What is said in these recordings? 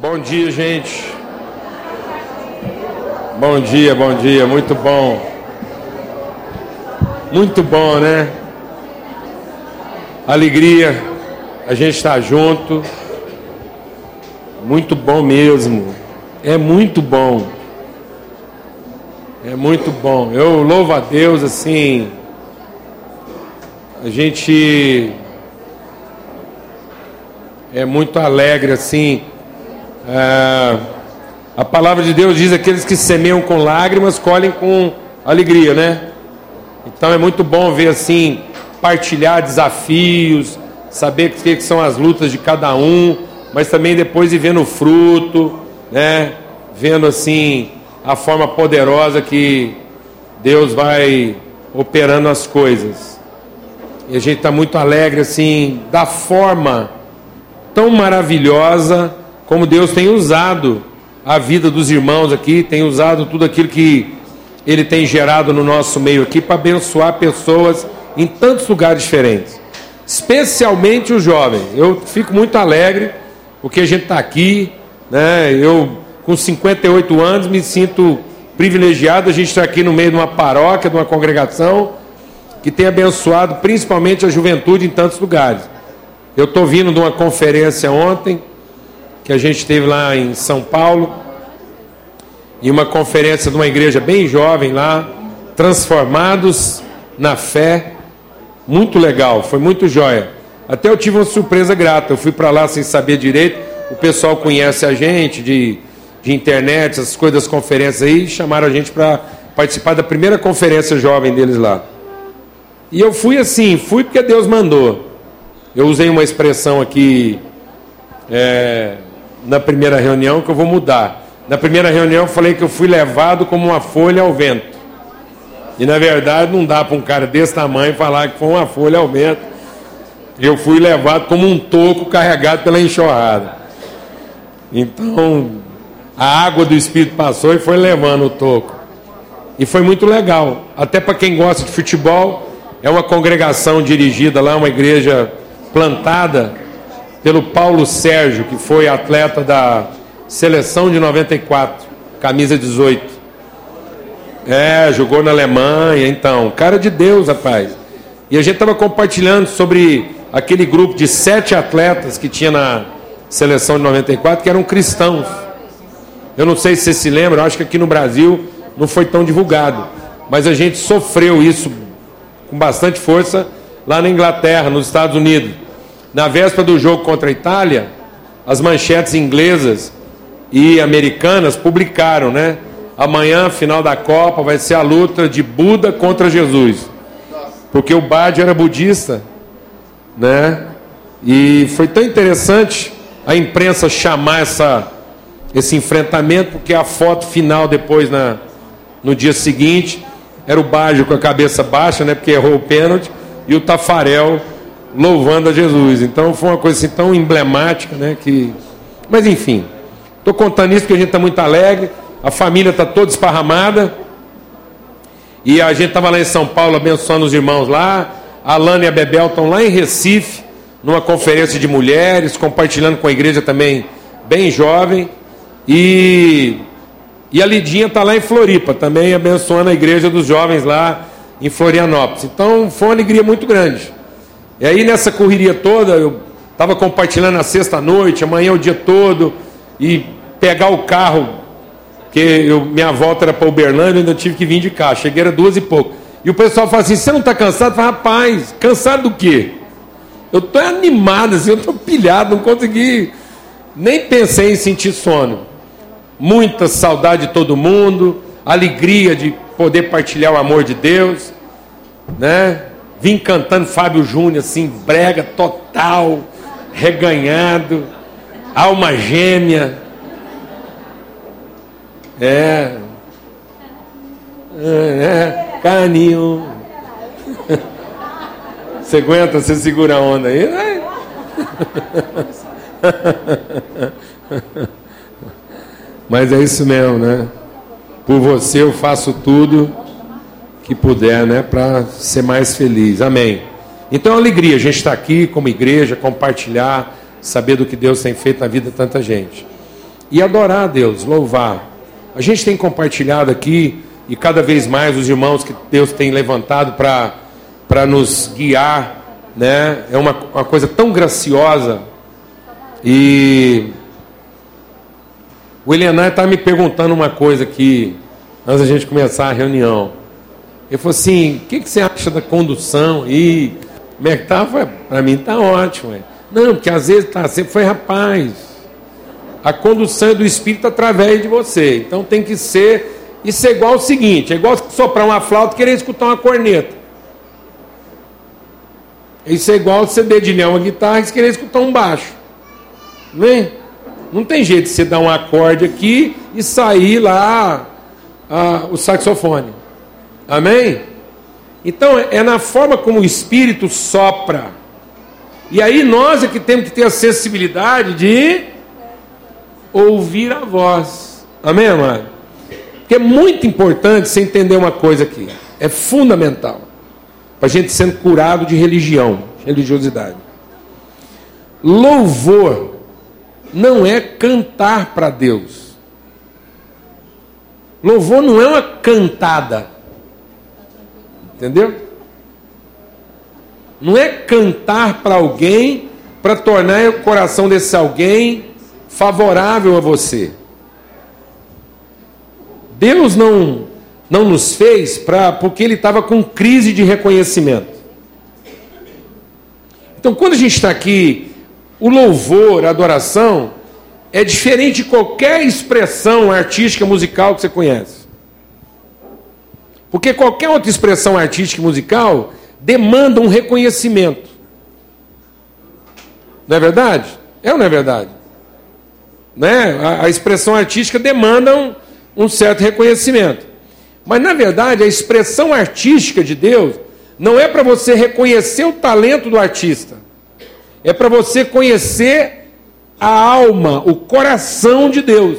Bom dia, gente. Bom dia, bom dia, muito bom. Muito bom, né? Alegria, a gente está junto. Muito bom mesmo. É muito bom. É muito bom. Eu louvo a Deus assim. A gente é muito alegre assim. É, a palavra de Deus diz: aqueles que semeiam com lágrimas colhem com alegria, né? Então é muito bom ver assim, partilhar desafios, saber o que são as lutas de cada um, mas também depois ir vendo o fruto, né? Vendo assim a forma poderosa que Deus vai operando as coisas. E a gente está muito alegre assim da forma tão maravilhosa como Deus tem usado a vida dos irmãos aqui, tem usado tudo aquilo que Ele tem gerado no nosso meio aqui para abençoar pessoas em tantos lugares diferentes, especialmente os jovens. Eu fico muito alegre porque a gente está aqui, né? Eu com 58 anos me sinto privilegiado, a gente está aqui no meio de uma paróquia, de uma congregação que tem abençoado principalmente a juventude em tantos lugares. Eu estou vindo de uma conferência ontem, que a gente teve lá em São Paulo, em uma conferência de uma igreja bem jovem lá, transformados na fé, muito legal, foi muito jóia. Até eu tive uma surpresa grata, eu fui para lá sem saber direito, o pessoal conhece a gente de, de internet, essas coisas conferências aí, chamaram a gente para participar da primeira conferência jovem deles lá. E eu fui assim, fui porque Deus mandou. Eu usei uma expressão aqui é, na primeira reunião que eu vou mudar. Na primeira reunião eu falei que eu fui levado como uma folha ao vento. E na verdade não dá para um cara desse tamanho falar que foi uma folha ao vento. Eu fui levado como um toco carregado pela enxurrada. Então a água do Espírito passou e foi levando o toco. E foi muito legal. Até para quem gosta de futebol, é uma congregação dirigida lá, uma igreja plantada pelo Paulo Sérgio, que foi atleta da seleção de 94, camisa 18. É, jogou na Alemanha, então, cara de Deus, rapaz. E a gente estava compartilhando sobre aquele grupo de sete atletas que tinha na seleção de 94 que eram cristãos. Eu não sei se você se lembra, acho que aqui no Brasil não foi tão divulgado, mas a gente sofreu isso com bastante força lá na Inglaterra, nos Estados Unidos. Na véspera do jogo contra a Itália, as manchetes inglesas e americanas publicaram, né? Amanhã, final da Copa, vai ser a luta de Buda contra Jesus. Porque o Bad era budista, né? E foi tão interessante a imprensa chamar essa, esse enfrentamento, porque a foto final depois na, no dia seguinte era o Baggio com a cabeça baixa, né? Porque errou o pênalti e o Tafarel louvando a Jesus. Então foi uma coisa assim tão emblemática, né? Que... Mas enfim, estou contando isso porque a gente está muito alegre, a família está toda esparramada. E a gente estava lá em São Paulo abençoando os irmãos lá. A Alana e a Bebel estão lá em Recife, numa conferência de mulheres, compartilhando com a igreja também bem jovem. E, e a Lidinha está lá em Floripa, também abençoando a igreja dos jovens lá em Florianópolis. Então foi uma alegria muito grande. E aí nessa correria toda, eu estava compartilhando na sexta-noite, amanhã o dia todo, e pegar o carro, que eu, minha volta era para Uberlândia, eu ainda tive que vir de carro, cheguei era duas e pouco. E o pessoal fala assim, você não está cansado? Eu falo, rapaz, cansado do quê? Eu estou animado, assim, eu estou pilhado, não consegui, nem pensei em sentir sono. Muita saudade de todo mundo, alegria de poder partilhar o amor de Deus, né? Vim cantando Fábio Júnior, assim, brega total, reganhado, alma gêmea. É. É, é caninho. Você aguenta, você segura a onda aí, né? Mas é isso mesmo, né? Por você eu faço tudo que puder, né, para ser mais feliz. Amém. Então, é alegria a gente estar aqui como igreja, compartilhar, saber do que Deus tem feito na vida de tanta gente. e adorar a Deus, louvar. A gente tem compartilhado aqui e cada vez mais os irmãos que Deus tem levantado para nos guiar, né? É uma, uma coisa tão graciosa. E o Elianar está me perguntando uma coisa aqui, antes da gente começar a reunião. Ele falou assim: o que, que você acha da condução? E como é que tá? Para mim tá ótimo. Ué. Não, porque às vezes tá, sempre foi rapaz. A condução é do Espírito através de você. Então tem que ser. Isso é igual o seguinte: é igual soprar uma flauta e querer escutar uma corneta. Isso é igual você dedilhar uma guitarra e querer escutar um baixo. Não é? Não tem jeito de você dar um acorde aqui e sair lá ah, o saxofone. Amém? Então é na forma como o Espírito sopra. E aí nós é que temos que ter a sensibilidade de ouvir a voz. Amém, amado? Porque é muito importante você entender uma coisa aqui. É fundamental. Para a gente sendo curado de religião, religiosidade. Louvor não é cantar para Deus. Louvor não é uma cantada. Entendeu? Não é cantar para alguém para tornar o coração desse alguém favorável a você. Deus não não nos fez para porque ele estava com crise de reconhecimento. Então, quando a gente está aqui o louvor, a adoração, é diferente de qualquer expressão artística musical que você conhece. Porque qualquer outra expressão artística musical demanda um reconhecimento. Não é verdade? É ou não é verdade? Né? A, a expressão artística demanda um, um certo reconhecimento. Mas, na verdade, a expressão artística de Deus não é para você reconhecer o talento do artista é para você conhecer a alma, o coração de Deus.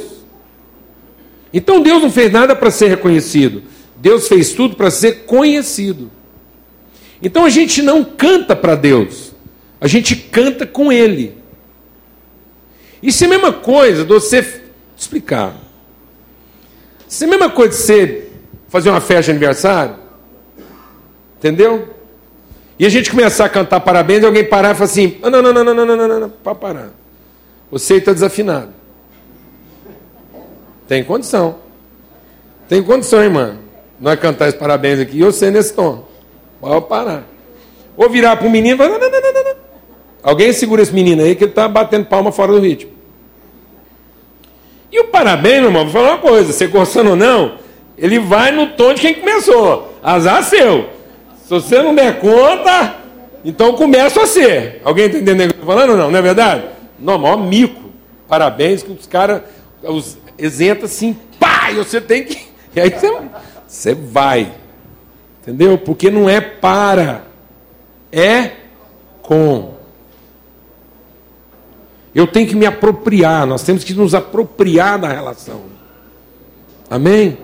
Então Deus não fez nada para ser reconhecido, Deus fez tudo para ser conhecido. Então a gente não canta para Deus, a gente canta com Ele. Isso é a mesma coisa de você explicar. Isso é a mesma coisa de você fazer uma festa de aniversário. Entendeu? E a gente começar a cantar parabéns e alguém parar e falar assim: não, não, não, não, não, não, não, não, não, para parar. Você está desafinado. Tem condição. Tem condição, irmã. Nós cantar esse parabéns aqui e você nesse tom. Pode parar. Ou virar para o menino e falar. Alguém segura esse menino aí que ele está batendo palma fora do ritmo. E o parabéns, meu irmão, vou falar uma coisa: você gostando ou não, ele vai no tom de quem começou. Azar seu. Se você não der conta, então começa a ser. Alguém está entendendo o que eu estou falando ou não? Não é verdade? Normal, mico. Parabéns que os caras os isentam assim, pá, e você tem que. E aí você, você vai. Entendeu? Porque não é para, é com. Eu tenho que me apropriar, nós temos que nos apropriar da relação. Amém?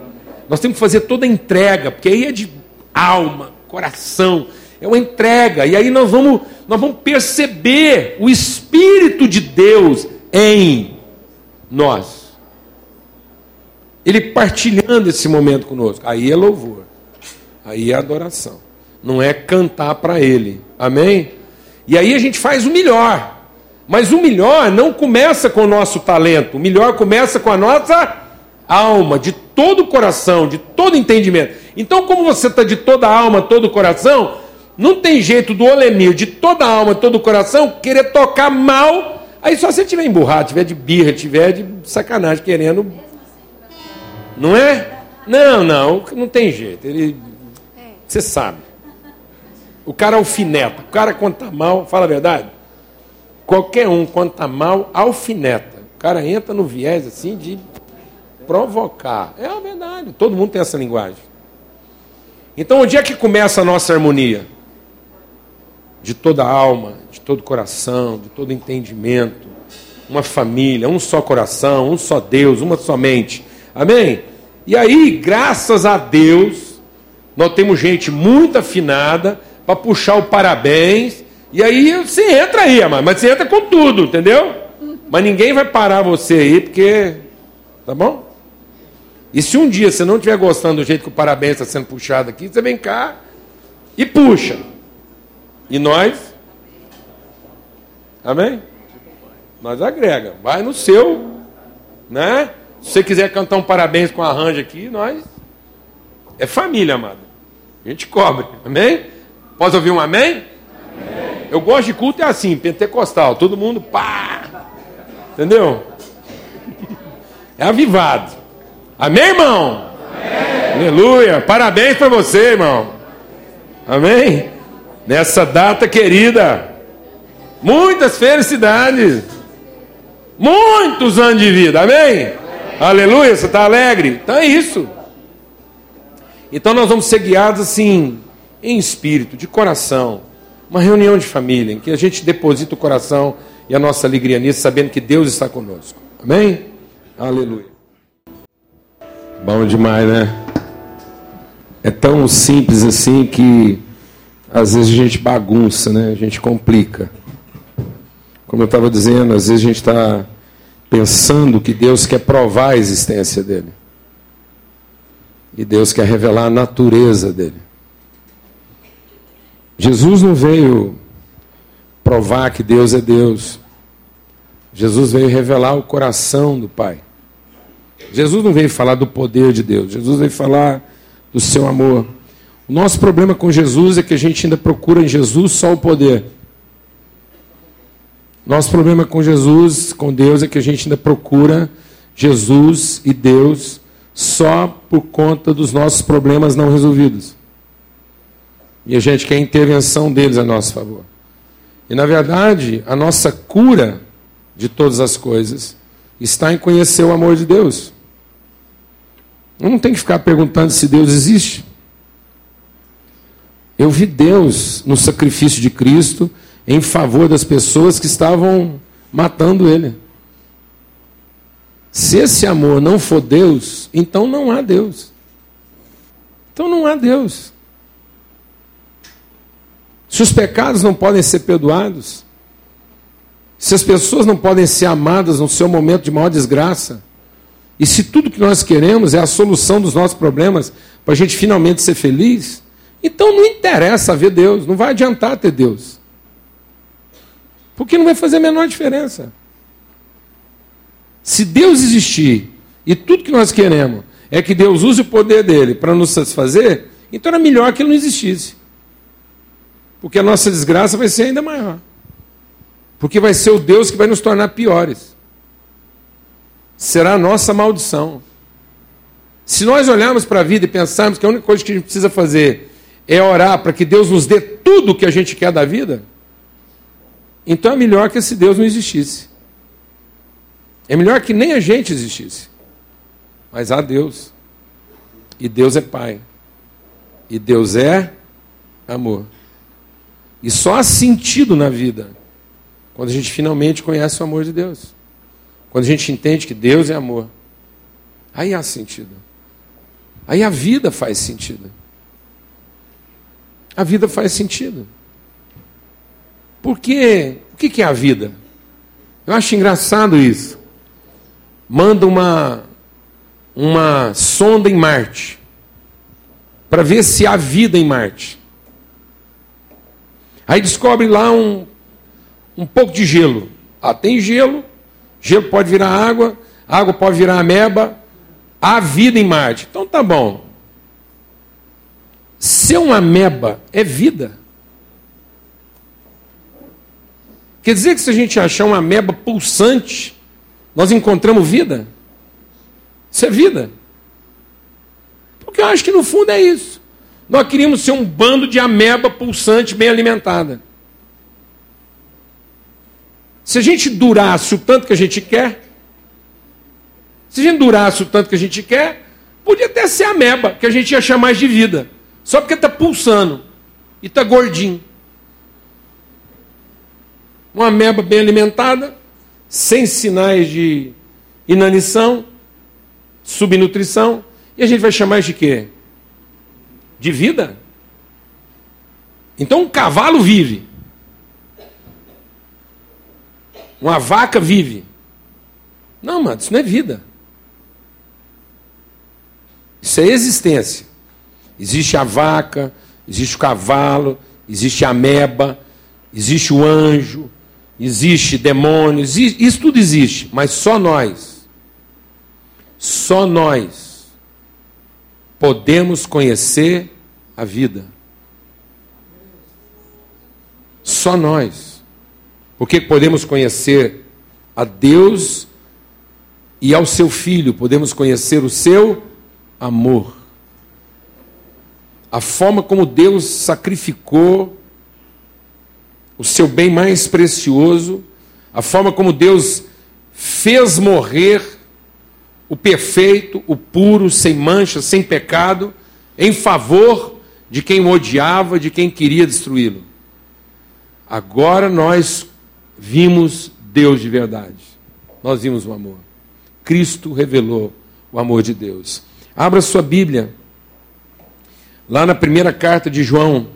Nós temos que fazer toda a entrega, porque aí é de alma, coração, é uma entrega. E aí nós vamos, nós vamos perceber o Espírito de Deus em nós. Ele partilhando esse momento conosco. Aí é louvor. Aí é adoração. Não é cantar para Ele. Amém? E aí a gente faz o melhor. Mas o melhor não começa com o nosso talento. O melhor começa com a nossa alma, de todo o coração, de todo entendimento. Então, como você está de toda a alma, todo o coração, não tem jeito do Olemir, de toda a alma, todo o coração, querer tocar mal. Aí só se tiver emburrado, tiver de birra, tiver de sacanagem, querendo. Não é? Não, não, não tem jeito. Ele. Você sabe. O cara alfineta. O cara, quando está mal, fala a verdade. Qualquer um, quando está mal, alfineta. O cara entra no viés assim de provocar. É a verdade. Todo mundo tem essa linguagem. Então, onde é que começa a nossa harmonia? De toda a alma, de todo coração, de todo entendimento. Uma família, um só coração, um só Deus, uma só mente. Amém? E aí, graças a Deus, nós temos gente muito afinada para puxar o parabéns. E aí você entra aí, mas você entra com tudo, entendeu? Mas ninguém vai parar você aí, porque. Tá bom? E se um dia você não estiver gostando do jeito que o parabéns está sendo puxado aqui, você vem cá e puxa. E nós? Amém? Nós agrega. Vai no seu, né? Se você quiser cantar um parabéns com arranjo aqui, nós. É família, amado. A gente cobre. Amém? Posso ouvir um amém? amém? Eu gosto de culto é assim, pentecostal. Todo mundo, pá! Entendeu? É avivado. Amém, irmão? Amém. Aleluia. Parabéns para você, irmão. Amém? Nessa data querida. Muitas felicidades. Muitos anos de vida. Amém? Aleluia. Você está alegre? Então é isso. Então nós vamos ser guiados assim, em espírito, de coração. Uma reunião de família, em que a gente deposita o coração e a nossa alegria nisso, sabendo que Deus está conosco. Amém? Aleluia. Bom demais, né? É tão simples assim que às vezes a gente bagunça, né? A gente complica. Como eu estava dizendo, às vezes a gente está pensando que Deus quer provar a existência dele. E Deus quer revelar a natureza dele. Jesus não veio provar que Deus é Deus. Jesus veio revelar o coração do Pai. Jesus não veio falar do poder de Deus, Jesus veio falar do seu amor. O nosso problema com Jesus é que a gente ainda procura em Jesus só o poder. Nosso problema com Jesus, com Deus, é que a gente ainda procura Jesus e Deus só por conta dos nossos problemas não resolvidos. E a gente quer a intervenção deles a nosso favor. E na verdade, a nossa cura de todas as coisas está em conhecer o amor de Deus. Eu não tem que ficar perguntando se Deus existe. Eu vi Deus no sacrifício de Cristo em favor das pessoas que estavam matando Ele. Se esse amor não for Deus, então não há Deus. Então não há Deus. Se os pecados não podem ser perdoados, se as pessoas não podem ser amadas no seu momento de maior desgraça, e se tudo que nós queremos é a solução dos nossos problemas para a gente finalmente ser feliz, então não interessa ver Deus, não vai adiantar ter Deus. Porque não vai fazer a menor diferença. Se Deus existir e tudo que nós queremos é que Deus use o poder dele para nos satisfazer, então era melhor que ele não existisse. Porque a nossa desgraça vai ser ainda maior. Porque vai ser o Deus que vai nos tornar piores. Será a nossa maldição. Se nós olharmos para a vida e pensarmos que a única coisa que a gente precisa fazer é orar para que Deus nos dê tudo o que a gente quer da vida, então é melhor que esse Deus não existisse. É melhor que nem a gente existisse. Mas há Deus. E Deus é Pai. E Deus é amor. E só há sentido na vida quando a gente finalmente conhece o amor de Deus. Quando a gente entende que Deus é amor. Aí há sentido. Aí a vida faz sentido. A vida faz sentido. Porque o que é a vida? Eu acho engraçado isso. Manda uma, uma sonda em Marte para ver se há vida em Marte. Aí descobre lá um, um pouco de gelo. Ah, tem gelo, gelo pode virar água, água pode virar ameba, há vida em Marte. Então tá bom. Ser uma ameba é vida. Quer dizer que se a gente achar uma ameba pulsante, nós encontramos vida? Isso é vida. Porque eu acho que no fundo é isso. Nós queríamos ser um bando de ameba pulsante bem alimentada. Se a gente durasse o tanto que a gente quer, se a gente durasse o tanto que a gente quer, podia até ser ameba, que a gente ia chamar mais de vida. Só porque está pulsando e está gordinho. Uma ameba bem alimentada, sem sinais de inanição, subnutrição, e a gente vai chamar de quê? de vida. Então um cavalo vive. Uma vaca vive. Não, mano, isso não é vida. Isso é existência. Existe a vaca, existe o cavalo, existe a ameba, existe o anjo, existe demônios, isso tudo existe, mas só nós, só nós podemos conhecer a vida. Só nós. Porque podemos conhecer a Deus e ao seu Filho, podemos conhecer o seu amor. A forma como Deus sacrificou o seu bem mais precioso, a forma como Deus fez morrer o perfeito, o puro, sem mancha, sem pecado, em favor de quem o odiava, de quem queria destruí-lo. Agora nós vimos Deus de verdade. Nós vimos o amor. Cristo revelou o amor de Deus. Abra sua Bíblia, lá na primeira carta de João,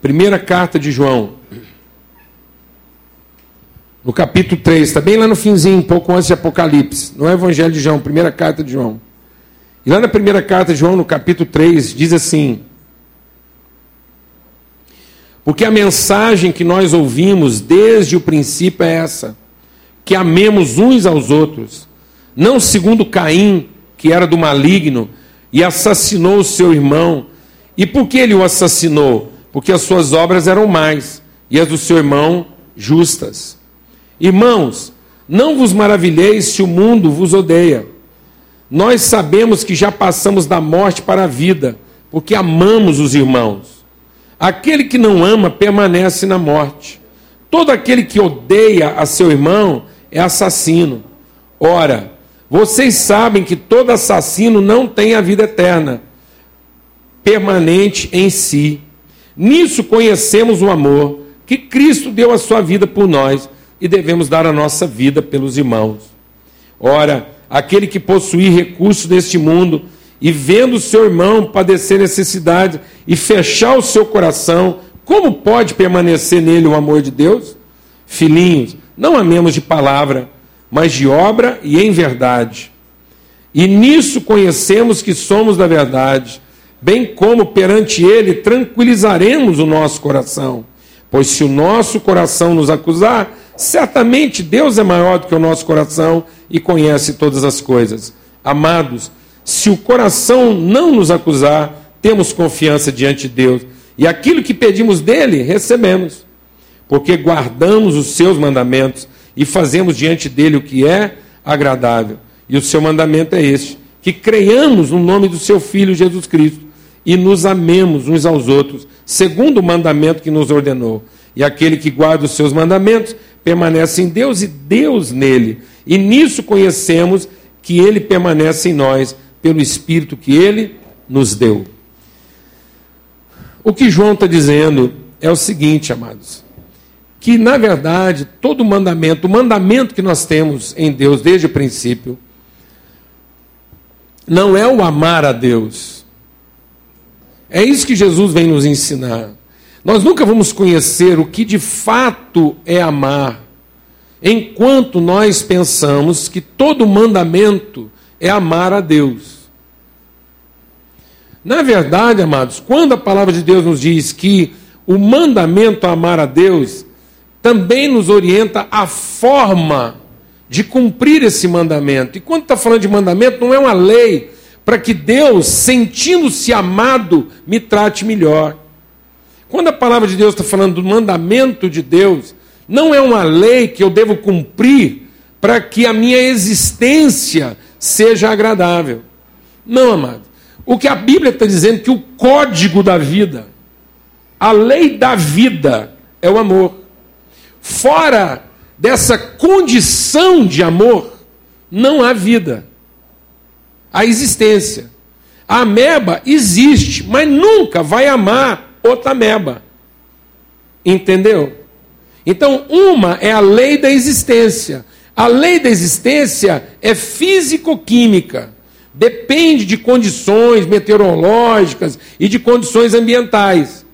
Primeira carta de João, no capítulo 3, está bem lá no finzinho, um pouco antes de Apocalipse, no Evangelho de João, primeira carta de João. E lá na primeira carta de João, no capítulo 3, diz assim: Porque a mensagem que nós ouvimos desde o princípio é essa: que amemos uns aos outros, não segundo Caim, que era do maligno e assassinou o seu irmão. E por que ele o assassinou? Porque as suas obras eram mais, e as do seu irmão justas. Irmãos, não vos maravilheis se o mundo vos odeia. Nós sabemos que já passamos da morte para a vida, porque amamos os irmãos. Aquele que não ama permanece na morte. Todo aquele que odeia a seu irmão é assassino. Ora, vocês sabem que todo assassino não tem a vida eterna, permanente em si. Nisso conhecemos o amor que Cristo deu a sua vida por nós e devemos dar a nossa vida pelos irmãos. Ora, aquele que possuir recursos deste mundo e vendo seu irmão padecer necessidade e fechar o seu coração, como pode permanecer nele o amor de Deus? Filhinhos, não amemos de palavra, mas de obra e em verdade. E nisso conhecemos que somos da verdade bem como perante ele tranquilizaremos o nosso coração. Pois se o nosso coração nos acusar, certamente Deus é maior do que o nosso coração e conhece todas as coisas. Amados, se o coração não nos acusar, temos confiança diante de Deus, e aquilo que pedimos dele, recebemos, porque guardamos os seus mandamentos e fazemos diante dele o que é agradável. E o seu mandamento é este: que creiamos no nome do seu Filho Jesus Cristo e nos amemos uns aos outros, segundo o mandamento que nos ordenou. E aquele que guarda os seus mandamentos permanece em Deus e Deus nele. E nisso conhecemos que ele permanece em nós pelo Espírito que ele nos deu. O que João está dizendo é o seguinte, amados: que na verdade todo mandamento, o mandamento que nós temos em Deus desde o princípio, não é o amar a Deus é isso que Jesus vem nos ensinar. Nós nunca vamos conhecer o que de fato é amar, enquanto nós pensamos que todo mandamento é amar a Deus. Na verdade, amados, quando a palavra de Deus nos diz que o mandamento a amar a Deus também nos orienta a forma de cumprir esse mandamento. E quando está falando de mandamento, não é uma lei para que Deus, sentindo-se amado, me trate melhor. Quando a palavra de Deus está falando do mandamento de Deus, não é uma lei que eu devo cumprir para que a minha existência seja agradável. Não, amado. O que a Bíblia está dizendo é que o código da vida, a lei da vida, é o amor. Fora dessa condição de amor, não há vida a existência. A ameba existe, mas nunca vai amar outra ameba. Entendeu? Então, uma é a lei da existência. A lei da existência é físico-química. Depende de condições meteorológicas e de condições ambientais.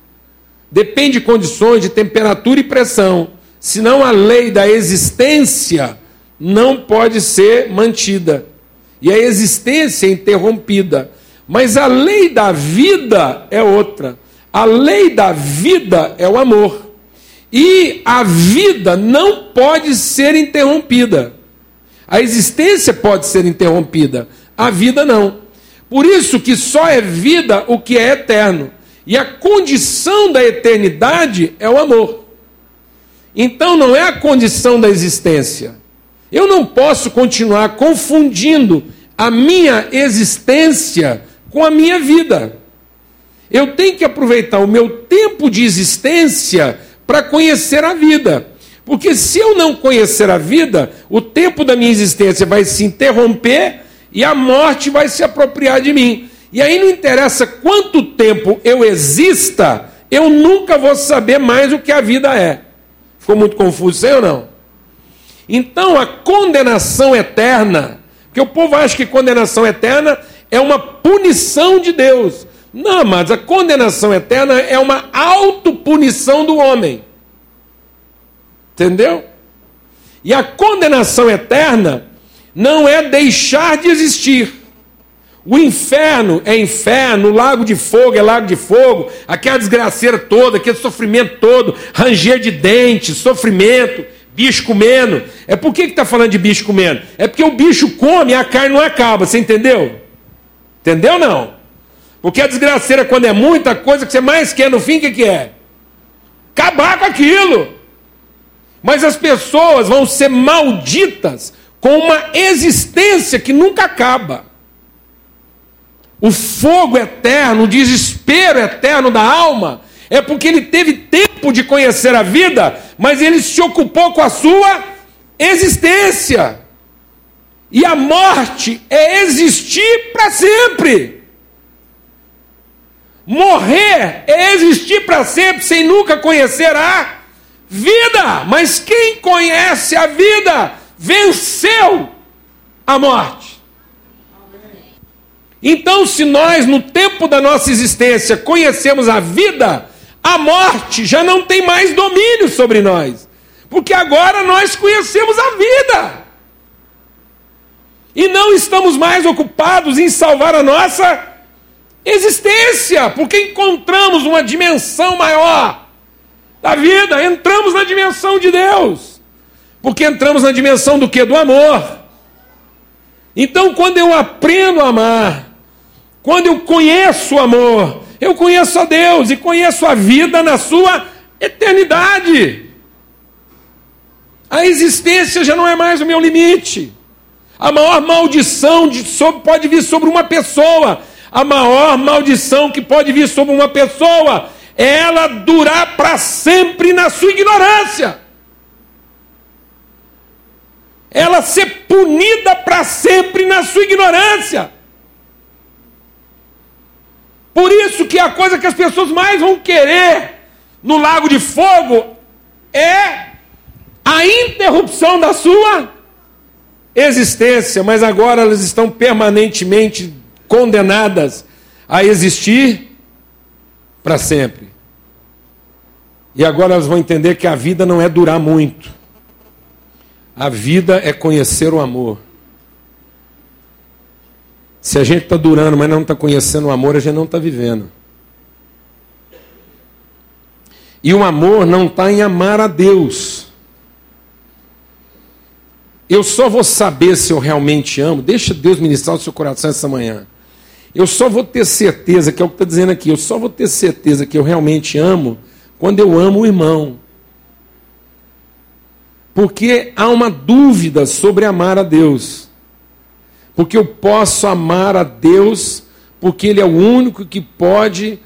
Depende de condições de temperatura e pressão. Senão a lei da existência não pode ser mantida e a existência é interrompida. Mas a lei da vida é outra. A lei da vida é o amor. E a vida não pode ser interrompida. A existência pode ser interrompida, a vida não. Por isso que só é vida o que é eterno. E a condição da eternidade é o amor. Então não é a condição da existência. Eu não posso continuar confundindo a minha existência com a minha vida. Eu tenho que aproveitar o meu tempo de existência para conhecer a vida. Porque se eu não conhecer a vida, o tempo da minha existência vai se interromper e a morte vai se apropriar de mim. E aí não interessa quanto tempo eu exista, eu nunca vou saber mais o que a vida é. Ficou muito confuso, sei ou não? Então a condenação eterna, porque o povo acha que condenação eterna é uma punição de Deus. Não, mas a condenação eterna é uma autopunição do homem. Entendeu? E a condenação eterna não é deixar de existir. O inferno é inferno, o lago de fogo é lago de fogo, aquela desgraceira toda, aquele sofrimento todo, ranger de dentes, sofrimento, bicho comendo. É por que está falando de bicho comendo? É porque o bicho come e a carne não acaba, você entendeu? Entendeu não? Porque a desgraceira, quando é muita coisa que você mais quer no fim, o que, que é? Acabar com aquilo. Mas as pessoas vão ser malditas com uma existência que nunca acaba o fogo eterno, o desespero eterno da alma, é porque ele teve tempo de conhecer a vida, mas ele se ocupou com a sua existência. E a morte é existir para sempre. Morrer é existir para sempre sem nunca conhecer a vida. Mas quem conhece a vida venceu a morte. Então, se nós, no tempo da nossa existência, conhecemos a vida, a morte já não tem mais domínio sobre nós, porque agora nós conhecemos a vida. E não estamos mais ocupados em salvar a nossa existência, porque encontramos uma dimensão maior da vida, entramos na dimensão de Deus. Porque entramos na dimensão do que? Do amor. Então, quando eu aprendo a amar, quando eu conheço o amor, eu conheço a Deus e conheço a vida na sua eternidade. A existência já não é mais o meu limite. A maior maldição sobre, pode vir sobre uma pessoa. A maior maldição que pode vir sobre uma pessoa é ela durar para sempre na sua ignorância. Ela ser punida para sempre na sua ignorância. Por isso que a coisa que as pessoas mais vão querer no lago de fogo é a interrupção da sua existência, mas agora elas estão permanentemente condenadas a existir para sempre. E agora elas vão entender que a vida não é durar muito. A vida é conhecer o amor. Se a gente está durando, mas não está conhecendo o amor, a gente não está vivendo. E o amor não está em amar a Deus. Eu só vou saber se eu realmente amo. Deixa Deus ministrar o seu coração essa manhã. Eu só vou ter certeza, que é o que está dizendo aqui, eu só vou ter certeza que eu realmente amo quando eu amo o irmão. Porque há uma dúvida sobre amar a Deus porque eu posso amar a Deus, porque Ele é o único que pode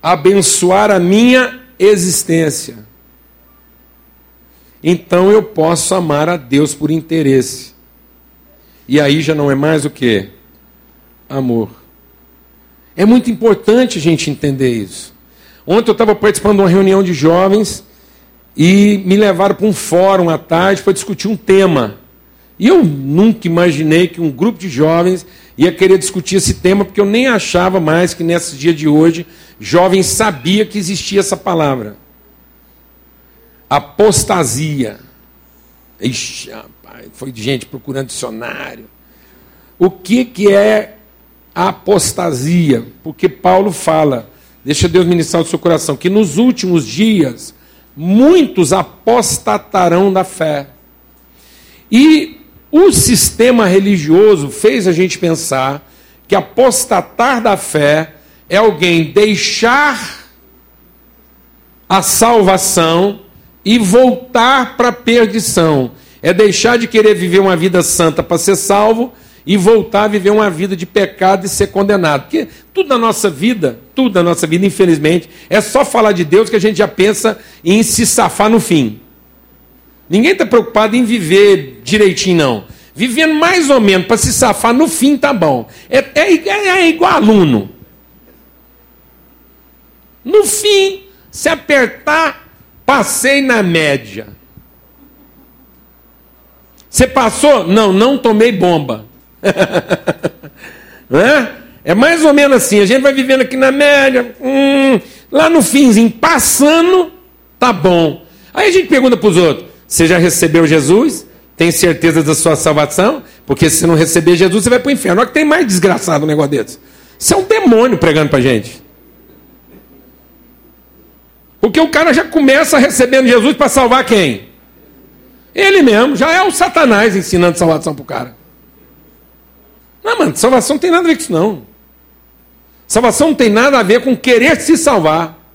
abençoar a minha existência. Então eu posso amar a Deus por interesse. E aí já não é mais o que? Amor. É muito importante a gente entender isso. Ontem eu estava participando de uma reunião de jovens e me levaram para um fórum à tarde para discutir um tema. E eu nunca imaginei que um grupo de jovens ia querer discutir esse tema, porque eu nem achava mais que nesse dia de hoje jovens sabia que existia essa palavra. Apostasia. Ixi, foi gente procurando dicionário. O que, que é apostasia? Porque Paulo fala, deixa Deus ministrar o seu coração, que nos últimos dias muitos apostatarão da fé. E o sistema religioso fez a gente pensar que apostatar da fé é alguém deixar a salvação e voltar para a perdição. É deixar de querer viver uma vida santa para ser salvo e voltar a viver uma vida de pecado e ser condenado. Porque tudo na nossa vida, tudo na nossa vida, infelizmente, é só falar de Deus que a gente já pensa em se safar no fim. Ninguém está preocupado em viver direitinho, não. Vivendo mais ou menos para se safar no fim tá bom. É, é, é igual aluno. No fim, se apertar, passei na média. Você passou? Não, não tomei bomba. é? é mais ou menos assim. A gente vai vivendo aqui na média. Hum, lá no finzinho, passando, tá bom. Aí a gente pergunta para os outros: você já recebeu Jesus? Tem certeza da sua salvação? Porque se não receber Jesus, você vai para o inferno. Olha que tem mais desgraçado um negócio desse. Isso é um demônio pregando para gente. Porque o cara já começa recebendo Jesus para salvar quem? Ele mesmo, já é o Satanás ensinando salvação para o cara. Não, mano, salvação não tem nada a ver com isso, não. Salvação não tem nada a ver com querer se salvar.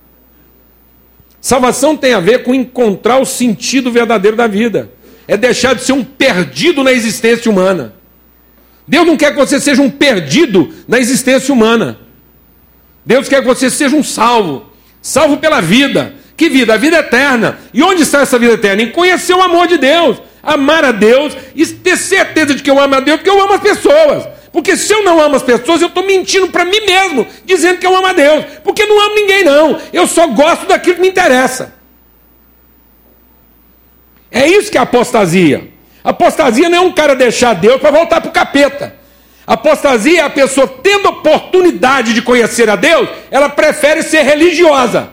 Salvação tem a ver com encontrar o sentido verdadeiro da vida é deixar de ser um perdido na existência humana. Deus não quer que você seja um perdido na existência humana. Deus quer que você seja um salvo, salvo pela vida. Que vida? A vida eterna. E onde está essa vida eterna? Em conhecer o amor de Deus, amar a Deus e ter certeza de que eu amo a Deus, porque eu amo as pessoas. Porque se eu não amo as pessoas, eu estou mentindo para mim mesmo, dizendo que eu amo a Deus. Porque não amo ninguém, não. Eu só gosto daquilo que me interessa. É isso que é apostasia. Apostasia não é um cara deixar Deus para voltar para o capeta. Apostasia é a pessoa tendo oportunidade de conhecer a Deus, ela prefere ser religiosa.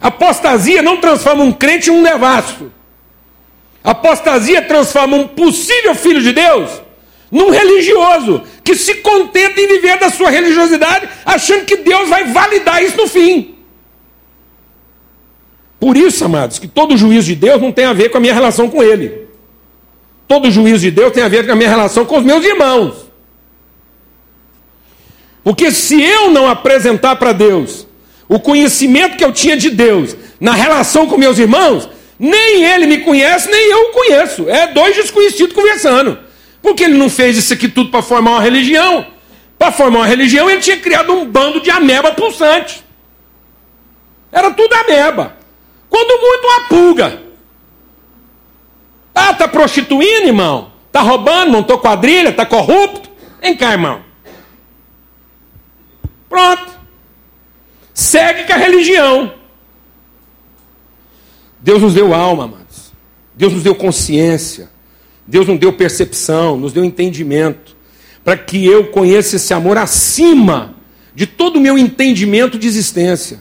Apostasia não transforma um crente em um devasto. Apostasia transforma um possível filho de Deus num religioso que se contenta em viver da sua religiosidade, achando que Deus vai validar isso no fim. Por isso, amados, que todo juízo de Deus não tem a ver com a minha relação com Ele. Todo juízo de Deus tem a ver com a minha relação com os meus irmãos. Porque se eu não apresentar para Deus o conhecimento que eu tinha de Deus na relação com meus irmãos, nem ele me conhece, nem eu o conheço. É dois desconhecidos conversando. Porque ele não fez isso aqui tudo para formar uma religião. Para formar uma religião, ele tinha criado um bando de ameba pulsante. Era tudo ameba. Quando muito, uma pulga. Ah, tá prostituindo, irmão? Tá roubando, montou quadrilha, tá corrupto? Vem cá, irmão. Pronto. Segue com a religião. Deus nos deu alma, amados. Deus nos deu consciência. Deus nos deu percepção, nos deu entendimento. Para que eu conheça esse amor acima de todo o meu entendimento de existência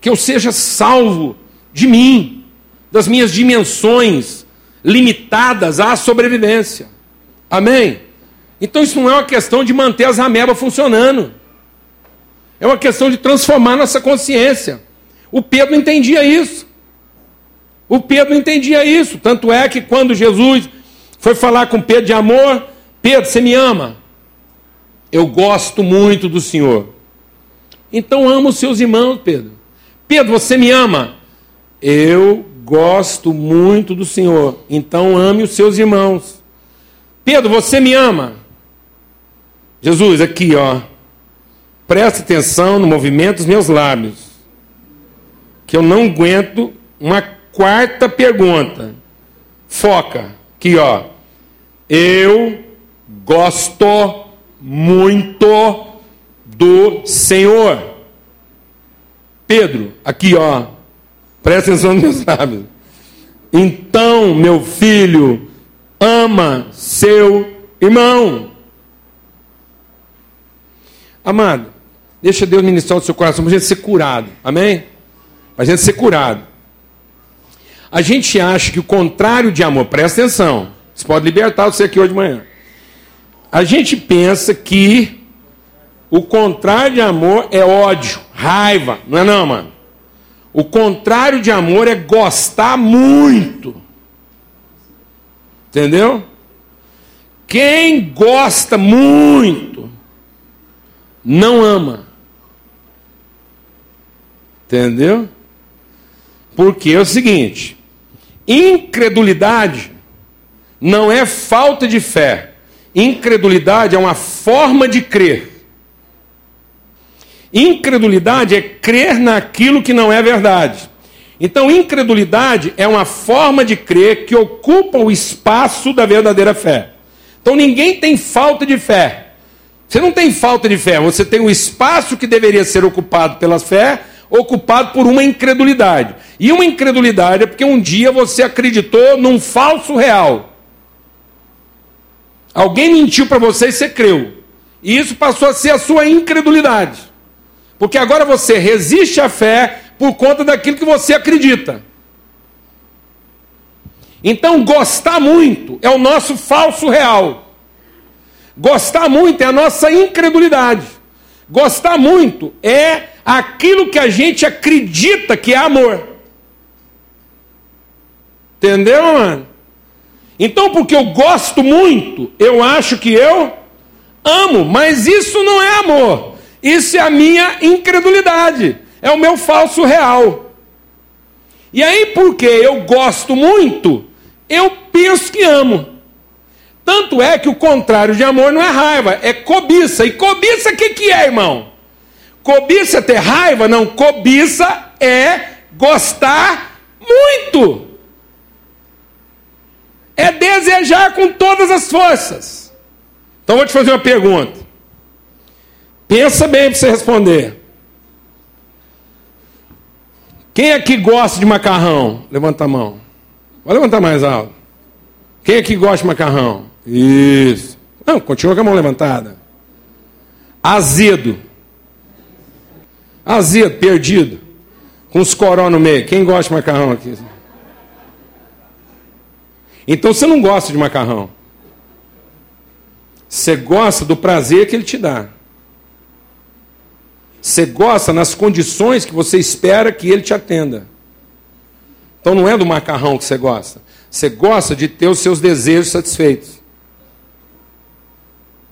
que eu seja salvo de mim, das minhas dimensões limitadas à sobrevivência. Amém? Então isso não é uma questão de manter as amebas funcionando. É uma questão de transformar nossa consciência. O Pedro entendia isso. O Pedro entendia isso. Tanto é que quando Jesus foi falar com Pedro de amor, Pedro, você me ama? Eu gosto muito do Senhor. Então ama os seus irmãos, Pedro. Pedro, você me ama? Eu gosto muito do Senhor, então ame os seus irmãos. Pedro, você me ama? Jesus, aqui, ó. Preste atenção no movimento dos meus lábios. Que eu não aguento uma quarta pergunta. Foca. Aqui, ó. Eu gosto muito do Senhor. Pedro, aqui ó, presta atenção nos meus lábios. Então, meu filho, ama seu irmão. Amado, deixa Deus ministrar o seu coração para a gente ser curado. Amém? Para a gente ser curado. A gente acha que o contrário de amor, presta atenção, isso pode libertar você aqui hoje de manhã. A gente pensa que o contrário de amor é ódio, raiva, não é não, mano? O contrário de amor é gostar muito. Entendeu? Quem gosta muito não ama. Entendeu? Porque é o seguinte: incredulidade não é falta de fé. Incredulidade é uma forma de crer. Incredulidade é crer naquilo que não é verdade. Então, incredulidade é uma forma de crer que ocupa o espaço da verdadeira fé. Então, ninguém tem falta de fé. Você não tem falta de fé, você tem o espaço que deveria ser ocupado pela fé, ocupado por uma incredulidade. E uma incredulidade é porque um dia você acreditou num falso real. Alguém mentiu para você e você creu. E isso passou a ser a sua incredulidade. Porque agora você resiste à fé por conta daquilo que você acredita. Então, gostar muito é o nosso falso real. Gostar muito é a nossa incredulidade. Gostar muito é aquilo que a gente acredita que é amor. Entendeu, mano? Então, porque eu gosto muito, eu acho que eu amo, mas isso não é amor. Isso é a minha incredulidade, é o meu falso real. E aí, porque eu gosto muito, eu penso que amo. Tanto é que o contrário de amor não é raiva, é cobiça. E cobiça o que, que é, irmão? Cobiça é ter raiva? Não, cobiça é gostar muito. É desejar com todas as forças. Então vou te fazer uma pergunta. Pensa bem para você responder. Quem aqui gosta de macarrão? Levanta a mão. Vai levantar mais alto. Quem aqui gosta de macarrão? Isso. Não, continua com a mão levantada. Azedo. Azedo, perdido. Com os coró no meio. Quem gosta de macarrão aqui? Então você não gosta de macarrão. Você gosta do prazer que ele te dá. Você gosta nas condições que você espera que ele te atenda. Então não é do macarrão que você gosta. Você gosta de ter os seus desejos satisfeitos.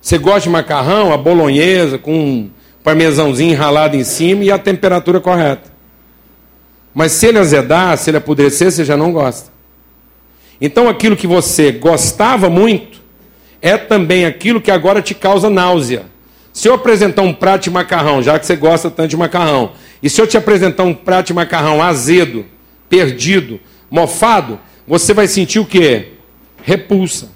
Você gosta de macarrão, a bolonhesa, com um parmesãozinho ralado em cima e a temperatura correta. Mas se ele azedar, se ele apodrecer, você já não gosta. Então aquilo que você gostava muito é também aquilo que agora te causa náusea. Se eu apresentar um prato de macarrão, já que você gosta tanto de macarrão, e se eu te apresentar um prato de macarrão azedo, perdido, mofado, você vai sentir o quê? Repulsa.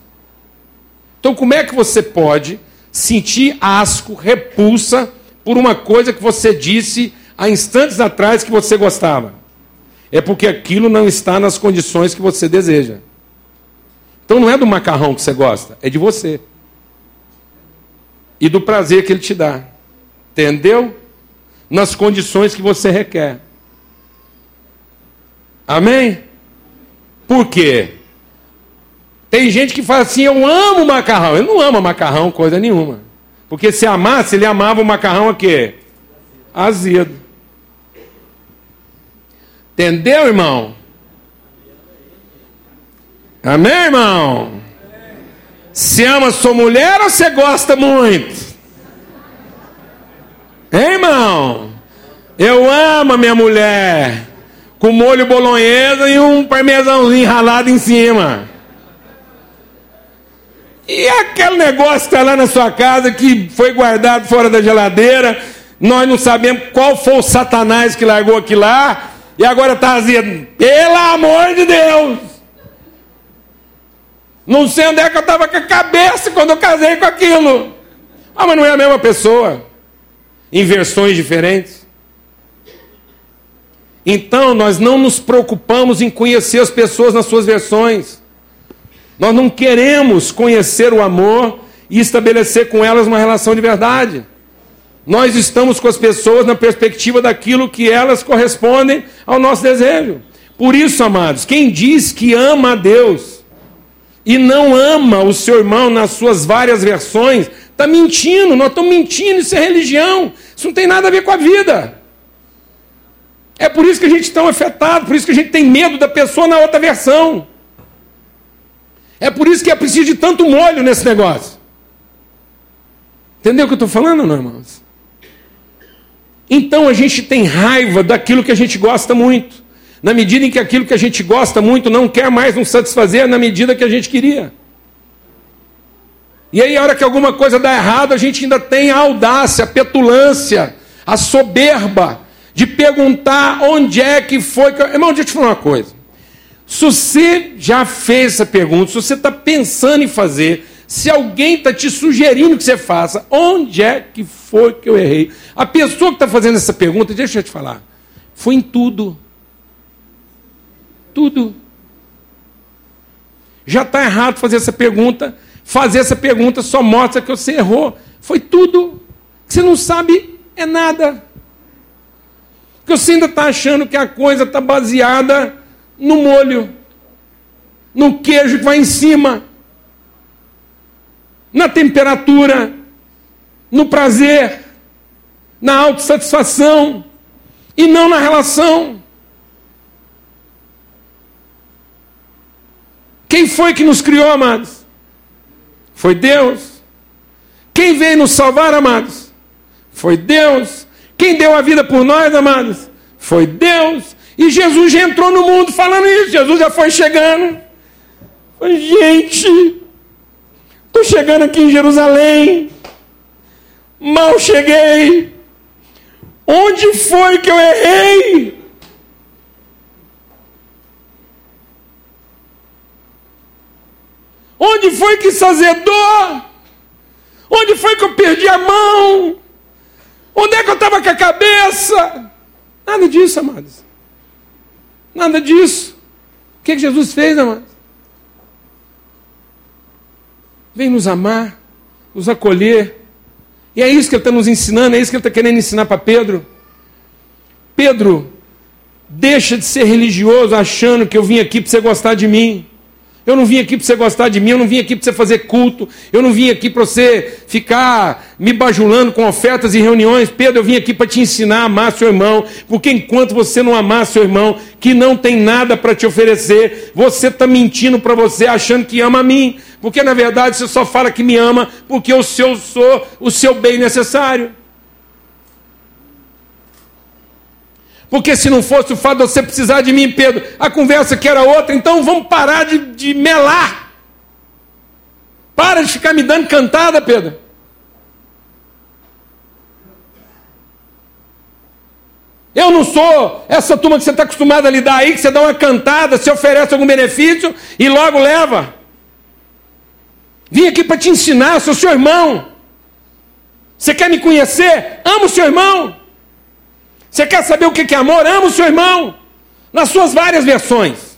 Então, como é que você pode sentir asco, repulsa por uma coisa que você disse há instantes atrás que você gostava? É porque aquilo não está nas condições que você deseja. Então não é do macarrão que você gosta, é de você e do prazer que ele te dá. Entendeu? Nas condições que você requer. Amém? Por quê? Tem gente que fala assim: eu amo macarrão. Ele não ama macarrão, coisa nenhuma. Porque se amasse, ele amava o macarrão a quê? Azedo. Entendeu, irmão? Amém, irmão? Você ama sua mulher ou você gosta muito? Hein, irmão? Eu amo a minha mulher. Com molho bolonhesa e um parmesãozinho ralado em cima. E aquele negócio que está lá na sua casa que foi guardado fora da geladeira. Nós não sabemos qual foi o satanás que largou aqui lá. E agora está dizendo, pelo amor de Deus. Não sei onde é que eu estava com a cabeça quando eu casei com aquilo. Ah, mas não é a mesma pessoa. Em versões diferentes. Então, nós não nos preocupamos em conhecer as pessoas nas suas versões. Nós não queremos conhecer o amor e estabelecer com elas uma relação de verdade. Nós estamos com as pessoas na perspectiva daquilo que elas correspondem ao nosso desejo. Por isso, amados, quem diz que ama a Deus e não ama o seu irmão nas suas várias versões, está mentindo, nós estamos mentindo, isso é religião, isso não tem nada a ver com a vida. É por isso que a gente está afetado, por isso que a gente tem medo da pessoa na outra versão. É por isso que é preciso de tanto molho nesse negócio. Entendeu o que eu estou falando, não, irmãos? Então a gente tem raiva daquilo que a gente gosta muito. Na medida em que aquilo que a gente gosta muito não quer mais nos satisfazer na medida que a gente queria. E aí, a hora que alguma coisa dá errado, a gente ainda tem a audácia, a petulância, a soberba de perguntar onde é que foi. Irmão, deixa eu te falar uma coisa. Se você já fez essa pergunta, se você está pensando em fazer, se alguém está te sugerindo que você faça, onde é que foi que eu errei? A pessoa que está fazendo essa pergunta, deixa eu te falar, foi em tudo. Tudo. Já está errado fazer essa pergunta fazer essa pergunta só mostra que você errou. Foi tudo. Que você não sabe é nada. Que você ainda está achando que a coisa está baseada no molho, no queijo que vai em cima, na temperatura, no prazer, na autossatisfação e não na relação. Quem foi que nos criou, amados? Foi Deus. Quem veio nos salvar, amados? Foi Deus. Quem deu a vida por nós, amados? Foi Deus. E Jesus já entrou no mundo falando isso. Jesus já foi chegando. Foi, gente, estou chegando aqui em Jerusalém. Mal cheguei. Onde foi que eu errei? Onde foi que isso azedou? Onde foi que eu perdi a mão? Onde é que eu estava com a cabeça? Nada disso, amados. Nada disso. O que, que Jesus fez, amados? Vem nos amar, nos acolher. E é isso que ele está nos ensinando, é isso que ele está querendo ensinar para Pedro. Pedro, deixa de ser religioso achando que eu vim aqui para você gostar de mim. Eu não vim aqui para você gostar de mim, eu não vim aqui para você fazer culto, eu não vim aqui para você ficar me bajulando com ofertas e reuniões. Pedro, eu vim aqui para te ensinar a amar seu irmão, porque enquanto você não amar seu irmão, que não tem nada para te oferecer, você está mentindo para você, achando que ama a mim, porque na verdade você só fala que me ama porque eu sou o seu bem necessário. Porque se não fosse o fato de você precisar de mim, Pedro, a conversa que era outra, então vamos parar de, de melar. Para de ficar me dando cantada, Pedro. Eu não sou essa turma que você está acostumado a lidar aí, que você dá uma cantada, se oferece algum benefício e logo leva. Vim aqui para te ensinar, sou seu irmão. Você quer me conhecer? Amo seu irmão. Você quer saber o que é amor? Ama o seu irmão, nas suas várias versões.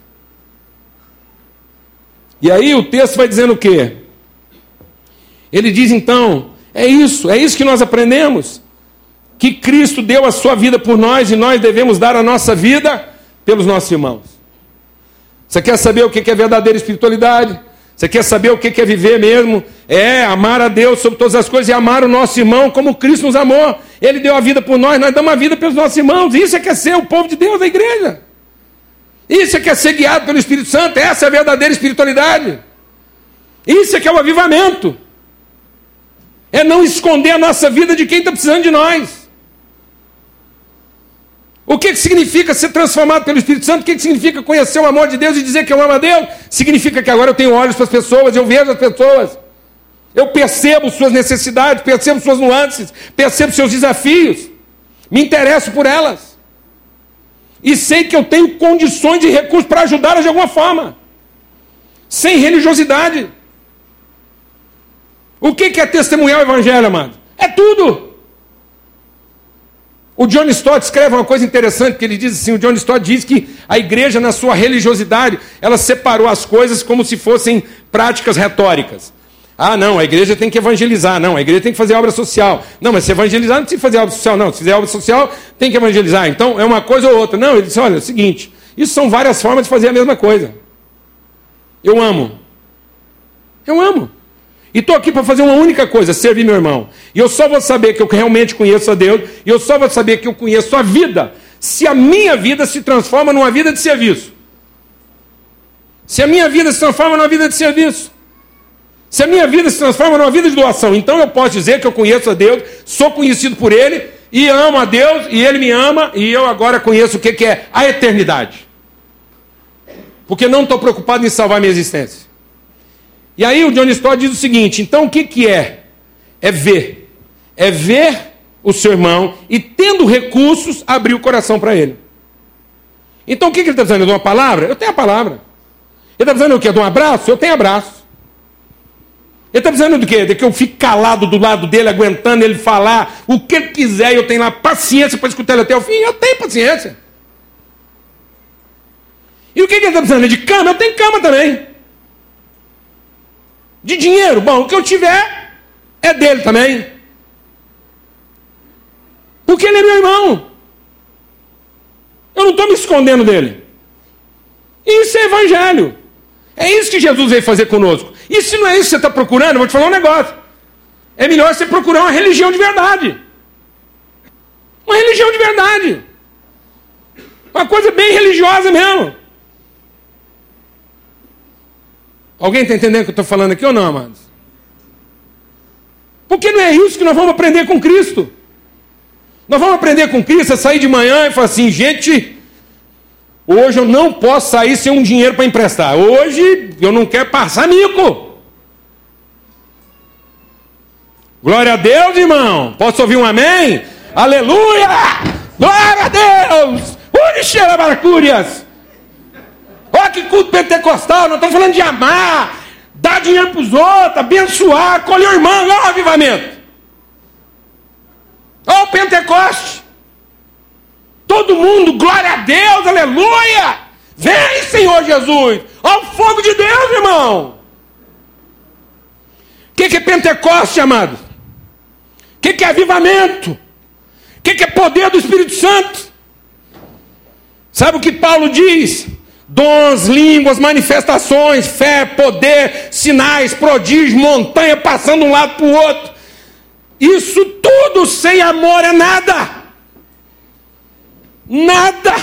E aí o texto vai dizendo o quê? Ele diz então: é isso, é isso que nós aprendemos. Que Cristo deu a sua vida por nós e nós devemos dar a nossa vida pelos nossos irmãos. Você quer saber o que é verdadeira espiritualidade? Você quer saber o que é viver mesmo? É amar a Deus sobre todas as coisas e amar o nosso irmão como Cristo nos amou. Ele deu a vida por nós, nós damos a vida pelos nossos irmãos. Isso é que é ser o povo de Deus, a igreja. Isso é que é ser guiado pelo Espírito Santo. Essa é a verdadeira espiritualidade. Isso é que é o avivamento. É não esconder a nossa vida de quem está precisando de nós. O que, que significa ser transformado pelo Espírito Santo? O que, que significa conhecer o amor de Deus e dizer que eu amo a Deus? Significa que agora eu tenho olhos para as pessoas, eu vejo as pessoas, eu percebo suas necessidades, percebo suas nuances, percebo seus desafios, me interesso por elas. E sei que eu tenho condições e recursos para ajudá-las de alguma forma, sem religiosidade. O que é testemunhar o Evangelho, amado? É tudo. O John Stott escreve uma coisa interessante, que ele diz assim, o John Stott diz que a igreja, na sua religiosidade, ela separou as coisas como se fossem práticas retóricas. Ah, não, a igreja tem que evangelizar. Não, a igreja tem que fazer obra social. Não, mas se evangelizar não precisa fazer obra social. Não, se fizer obra social, tem que evangelizar. Então, é uma coisa ou outra. Não, ele disse, olha, é o seguinte, Isso são várias formas de fazer a mesma coisa. Eu amo. Eu amo. E estou aqui para fazer uma única coisa: servir meu irmão. E eu só vou saber que eu realmente conheço a Deus, e eu só vou saber que eu conheço a vida, se a minha vida se transforma numa vida de serviço. Se a minha vida se transforma numa vida de serviço. Se a minha vida se transforma numa vida de doação, então eu posso dizer que eu conheço a Deus, sou conhecido por Ele, e amo a Deus, e Ele me ama, e eu agora conheço o que é a eternidade. Porque não estou preocupado em salvar minha existência. E aí o John Stott diz o seguinte: então o que, que é? É ver. É ver o seu irmão e, tendo recursos, abrir o coração para ele. Então o que, que ele está dizendo? De uma palavra? Eu tenho a palavra. Ele está dizendo o quê? De um abraço? Eu tenho abraço. Ele está dizendo do quê? De que eu fico calado do lado dele, aguentando ele falar o que ele quiser, e eu tenho lá paciência para escutar ele até o fim. Eu tenho paciência. E o que, que ele está dizendo? De cama? Eu tenho cama também. De dinheiro? Bom, o que eu tiver é dele também. Porque ele é meu irmão. Eu não estou me escondendo dele. Isso é evangelho. É isso que Jesus veio fazer conosco. E se não é isso que você está procurando, eu vou te falar um negócio. É melhor você procurar uma religião de verdade. Uma religião de verdade. Uma coisa bem religiosa mesmo. Alguém está entendendo o que eu estou falando aqui ou não, amados? Porque não é isso que nós vamos aprender com Cristo. Nós vamos aprender com Cristo a sair de manhã e falar assim, gente, hoje eu não posso sair sem um dinheiro para emprestar. Hoje eu não quero passar mico. Glória a Deus, irmão. Posso ouvir um amém? Aleluia! Glória a Deus! Uri, Baracúrias! Olha que culto pentecostal, nós estamos falando de amar, dar dinheiro para os outros, abençoar, acolher o irmão, olha o avivamento. Olha o Pentecoste. Todo mundo, glória a Deus, aleluia. Vem, Senhor Jesus. Olha o fogo de Deus, irmão. O que, que é Pentecoste, amado? O que, que é avivamento? O que, que é poder do Espírito Santo? Sabe o que Paulo diz? Dons, línguas, manifestações, fé, poder, sinais, prodígios, montanha passando de um lado para o outro. Isso tudo sem amor é nada. Nada.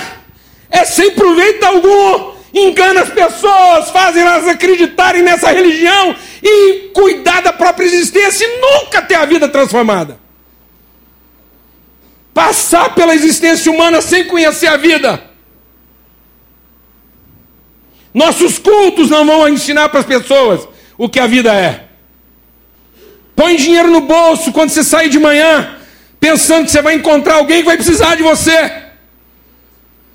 É sem proveito algum. Engana as pessoas, fazem elas acreditarem nessa religião e cuidar da própria existência e nunca ter a vida transformada. Passar pela existência humana sem conhecer a vida nossos cultos não vão ensinar para as pessoas o que a vida é. Põe dinheiro no bolso quando você sair de manhã, pensando que você vai encontrar alguém que vai precisar de você.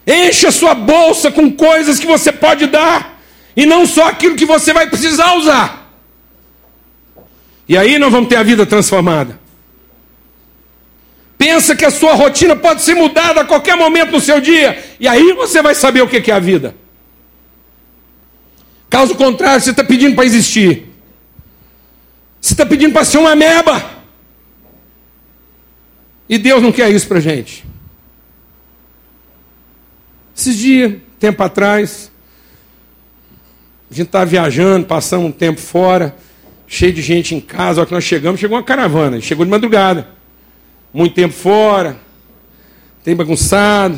Enche a sua bolsa com coisas que você pode dar, e não só aquilo que você vai precisar usar. E aí nós vamos ter a vida transformada. Pensa que a sua rotina pode ser mudada a qualquer momento no seu dia, e aí você vai saber o que é a vida. Caso contrário, você está pedindo para existir. Você está pedindo para ser uma meba. E Deus não quer isso para gente. Esses dias, tempo atrás, a gente estava viajando, passamos um tempo fora, cheio de gente em casa. A hora que nós chegamos, chegou uma caravana, chegou de madrugada. Muito tempo fora, tem bagunçado.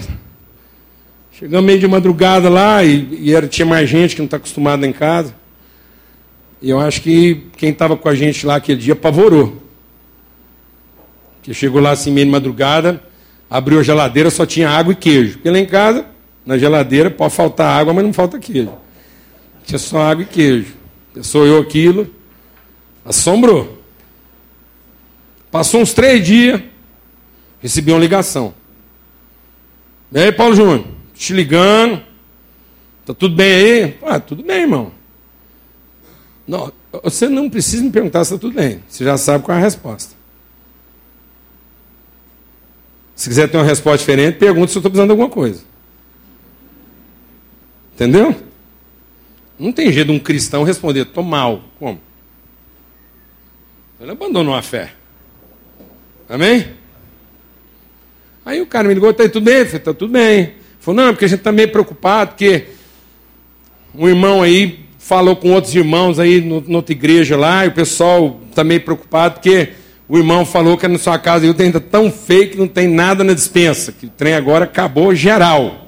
Chegamos meio de madrugada lá e, e era, tinha mais gente que não está acostumada em casa. E eu acho que quem estava com a gente lá aquele dia apavorou. Que chegou lá assim meio de madrugada, abriu a geladeira, só tinha água e queijo. Porque lá em casa, na geladeira, pode faltar água, mas não falta queijo. Tinha só água e queijo. Sou eu aquilo, assombrou. Passou uns três dias, recebi uma ligação. E aí, Paulo Júnior? Te ligando. Tá tudo bem aí? Ah, tudo bem, irmão. Não, você não precisa me perguntar se está tudo bem. Você já sabe qual é a resposta. Se quiser ter uma resposta diferente, pergunta se eu estou precisando de alguma coisa. Entendeu? Não tem jeito de um cristão responder, estou mal. Como? Ele abandonou a fé. Amém? Aí o cara me ligou, está tudo bem? Está tudo bem. Falou, não, porque a gente está meio preocupado, porque um irmão aí falou com outros irmãos aí no, noutra igreja lá, e o pessoal está meio preocupado, porque o irmão falou que na sua casa trem ainda tão feio que não tem nada na dispensa, que o trem agora acabou geral.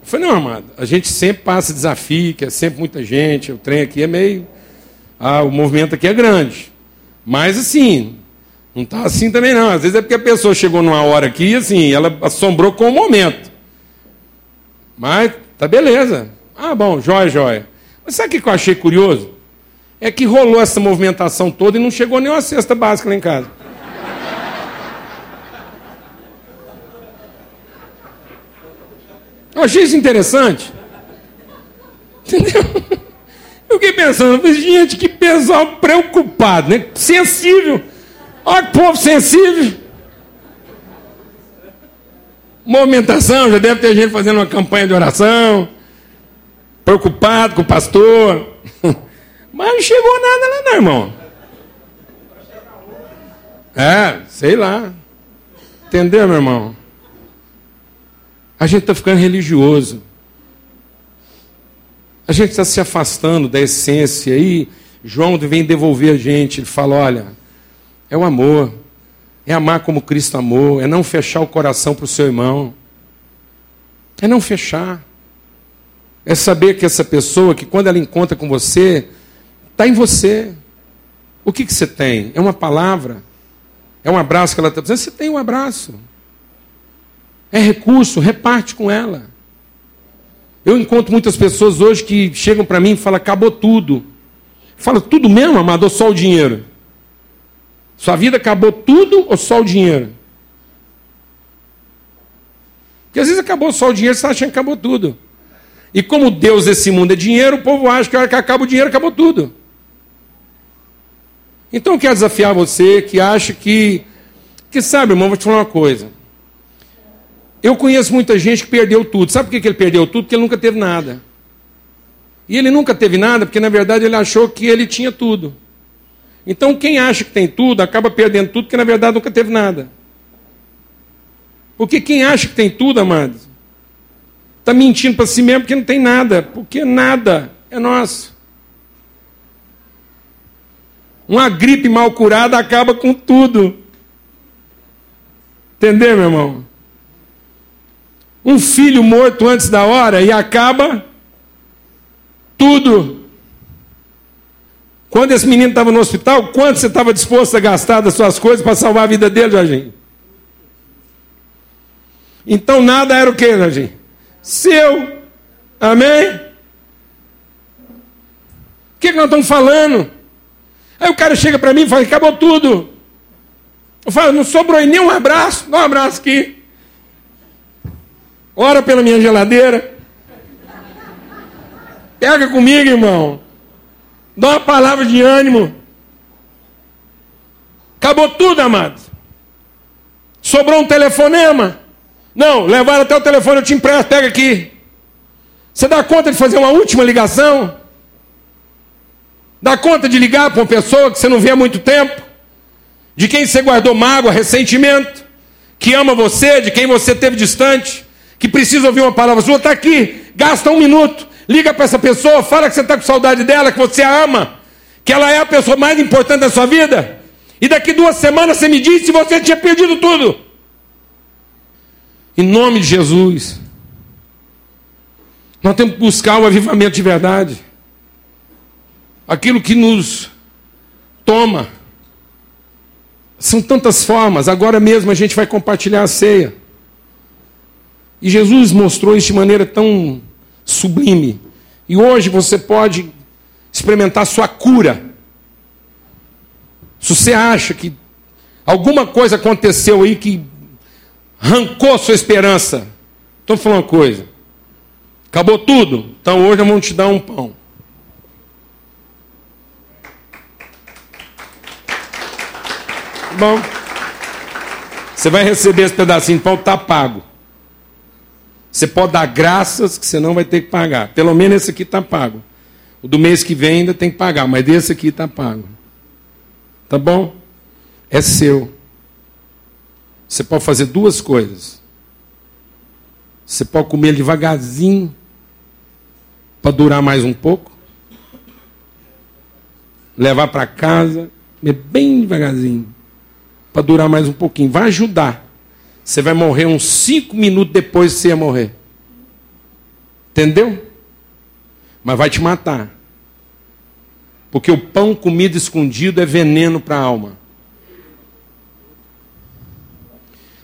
Eu falei, não, amado, a gente sempre passa desafio, que é sempre muita gente, o trem aqui é meio. Ah, o movimento aqui é grande. Mas assim, não está assim também não. Às vezes é porque a pessoa chegou numa hora aqui e assim, ela assombrou com o momento. Mas tá beleza. Ah, bom, jóia, jóia. Mas sabe o que eu achei curioso? É que rolou essa movimentação toda e não chegou nem cesta básica lá em casa. Eu achei isso interessante. Entendeu? Eu fiquei pensando, gente, que pessoal preocupado, né? Sensível. Olha que povo sensível. Movimentação, já deve ter gente fazendo uma campanha de oração, preocupado com o pastor. Mas não chegou nada lá, não, irmão. É, sei lá. Entendeu, meu irmão? A gente está ficando religioso. A gente está se afastando da essência. Aí João vem devolver a gente. Ele fala: olha, é o amor. É amar como Cristo amou. É não fechar o coração para o seu irmão. É não fechar. É saber que essa pessoa, que quando ela encontra com você, está em você. O que, que você tem? É uma palavra? É um abraço que ela está dizendo? Você tem um abraço. É recurso, reparte com ela. Eu encontro muitas pessoas hoje que chegam para mim e falam: acabou tudo. Fala, tudo mesmo, amado, ou só o dinheiro? Sua vida acabou tudo ou só o dinheiro? Porque às vezes acabou só o dinheiro, você está achando que acabou tudo. E como Deus desse mundo é dinheiro, o povo acha que a hora que acaba o dinheiro, acabou tudo. Então eu quero desafiar você que acha que. Que sabe, irmão, vou te falar uma coisa. Eu conheço muita gente que perdeu tudo. Sabe por que ele perdeu tudo? Porque ele nunca teve nada. E ele nunca teve nada porque, na verdade, ele achou que ele tinha tudo. Então, quem acha que tem tudo, acaba perdendo tudo porque, na verdade, nunca teve nada. Porque quem acha que tem tudo, amados, está mentindo para si mesmo porque não tem nada. Porque nada é nosso. Uma gripe mal curada acaba com tudo. Entendeu, meu irmão? um filho morto antes da hora e acaba tudo. Quando esse menino estava no hospital, quanto você estava disposto a gastar das suas coisas para salvar a vida dele, Jorginho? Então nada era o que, Jorginho? Seu. Amém? O que, que nós estamos falando? Aí o cara chega para mim e fala: acabou tudo. Eu falo: não sobrou nem um abraço. Dá um abraço aqui. Ora pela minha geladeira. Pega comigo, irmão. Dá uma palavra de ânimo. Acabou tudo, amado. Sobrou um telefonema. Não, levaram até o telefone, eu te empresto, pega aqui. Você dá conta de fazer uma última ligação? Dá conta de ligar para uma pessoa que você não vê há muito tempo? De quem você guardou mágoa, ressentimento? Que ama você, de quem você teve distante? que precisa ouvir uma palavra sua, está aqui, gasta um minuto, liga para essa pessoa, fala que você está com saudade dela, que você a ama, que ela é a pessoa mais importante da sua vida, e daqui duas semanas você me diz se você tinha perdido tudo. Em nome de Jesus, nós temos que buscar o avivamento de verdade, aquilo que nos toma. São tantas formas, agora mesmo a gente vai compartilhar a ceia. E Jesus mostrou isso de maneira tão sublime. E hoje você pode experimentar sua cura. Se você acha que alguma coisa aconteceu aí que arrancou sua esperança, estou falando uma coisa. Acabou tudo. Então hoje vamos te dar um pão. Bom, você vai receber esse pedacinho de pão, está pago. Você pode dar graças que você não vai ter que pagar. Pelo menos esse aqui está pago. O do mês que vem ainda tem que pagar, mas desse aqui está pago. Tá bom? É seu. Você pode fazer duas coisas. Você pode comer devagarzinho para durar mais um pouco. Levar para casa, comer bem devagarzinho para durar mais um pouquinho. Vai ajudar. Você vai morrer uns cinco minutos depois que você ia morrer. Entendeu? Mas vai te matar. Porque o pão comido escondido é veneno para a alma.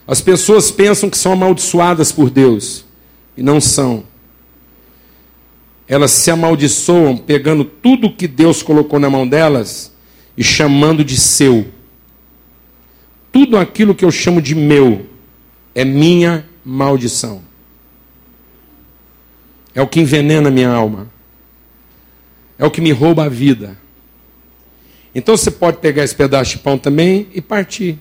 As pessoas pensam que são amaldiçoadas por Deus e não são. Elas se amaldiçoam pegando tudo que Deus colocou na mão delas e chamando de seu. Tudo aquilo que eu chamo de meu é minha maldição. É o que envenena minha alma. É o que me rouba a vida. Então você pode pegar esse pedaço de pão também e partir.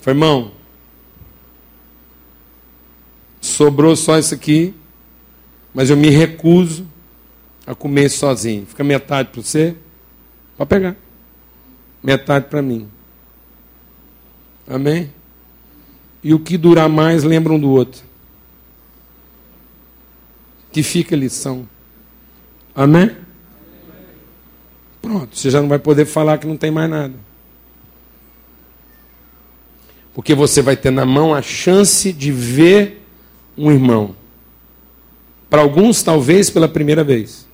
Foi, irmão, sobrou só isso aqui, mas eu me recuso a comer sozinho. Fica metade para você, pode pegar. Metade para mim. Amém? E o que durar mais, lembra um do outro. Que fica a lição. Amém? Pronto, você já não vai poder falar que não tem mais nada. Porque você vai ter na mão a chance de ver um irmão. Para alguns, talvez pela primeira vez.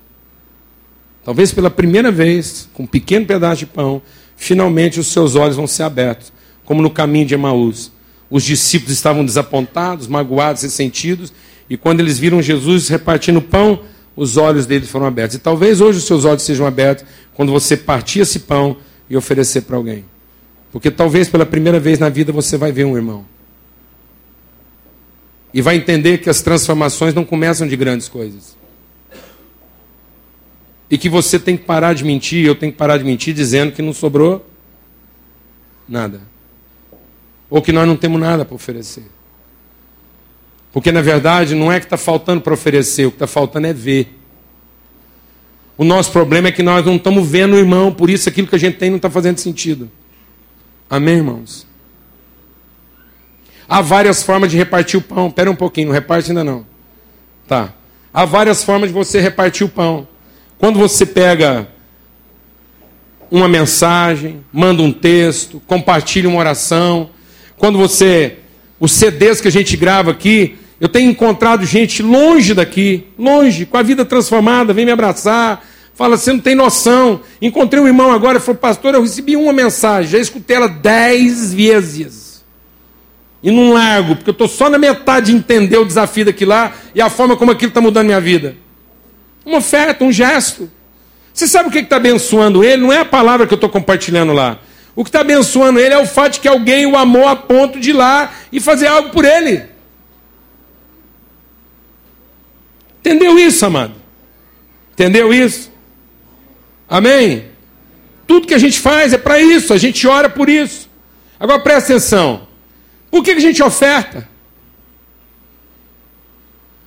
Talvez pela primeira vez, com um pequeno pedaço de pão, finalmente os seus olhos vão ser abertos, como no caminho de Emaús. Os discípulos estavam desapontados, magoados, ressentidos, e quando eles viram Jesus repartindo pão, os olhos deles foram abertos. E talvez hoje os seus olhos sejam abertos quando você partir esse pão e oferecer para alguém. Porque talvez pela primeira vez na vida você vai ver um irmão. E vai entender que as transformações não começam de grandes coisas. E que você tem que parar de mentir, eu tenho que parar de mentir dizendo que não sobrou nada. Ou que nós não temos nada para oferecer. Porque na verdade não é que está faltando para oferecer, o que está faltando é ver. O nosso problema é que nós não estamos vendo o irmão, por isso aquilo que a gente tem não está fazendo sentido. Amém, irmãos? Há várias formas de repartir o pão. Espera um pouquinho, não reparte ainda não. Tá. Há várias formas de você repartir o pão. Quando você pega uma mensagem, manda um texto, compartilha uma oração. Quando você. Os CDs que a gente grava aqui, eu tenho encontrado gente longe daqui, longe, com a vida transformada, vem me abraçar, Fala, você não tem noção. Encontrei um irmão agora falou, pastor, eu recebi uma mensagem, já escutei ela dez vezes. E não largo, porque eu estou só na metade de entender o desafio daquilo lá e a forma como aquilo está mudando minha vida. Uma oferta, um gesto. Você sabe o que está abençoando ele? Não é a palavra que eu estou compartilhando lá. O que está abençoando ele é o fato de que alguém o amou a ponto de ir lá e fazer algo por ele. Entendeu isso, amado? Entendeu isso? Amém? Tudo que a gente faz é para isso, a gente ora por isso. Agora presta atenção. Por que a gente oferta?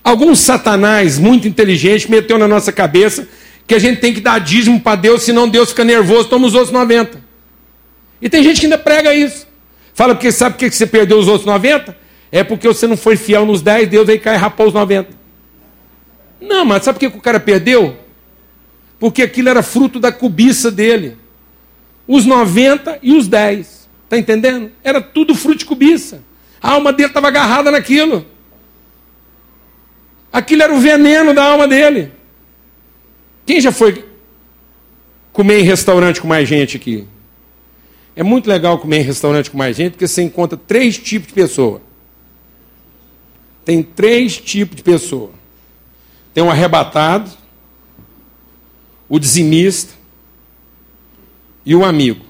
Algum satanás muito inteligente meteu na nossa cabeça que a gente tem que dar dízimo para Deus, senão Deus fica nervoso, toma os outros 90. E tem gente que ainda prega isso. Fala porque sabe por que você perdeu os outros 90? É porque você não foi fiel nos 10, Deus aí cai e rapou os 90. Não, mas sabe por que o cara perdeu? porque aquilo era fruto da cobiça dele. Os 90 e os 10. Está entendendo? Era tudo fruto de cobiça. A alma dele estava agarrada naquilo. Aquilo era o veneno da alma dele. Quem já foi comer em restaurante com mais gente aqui? É muito legal comer em restaurante com mais gente, porque você encontra três tipos de pessoa. Tem três tipos de pessoa. Tem um arrebatado, o dizimista e o amigo.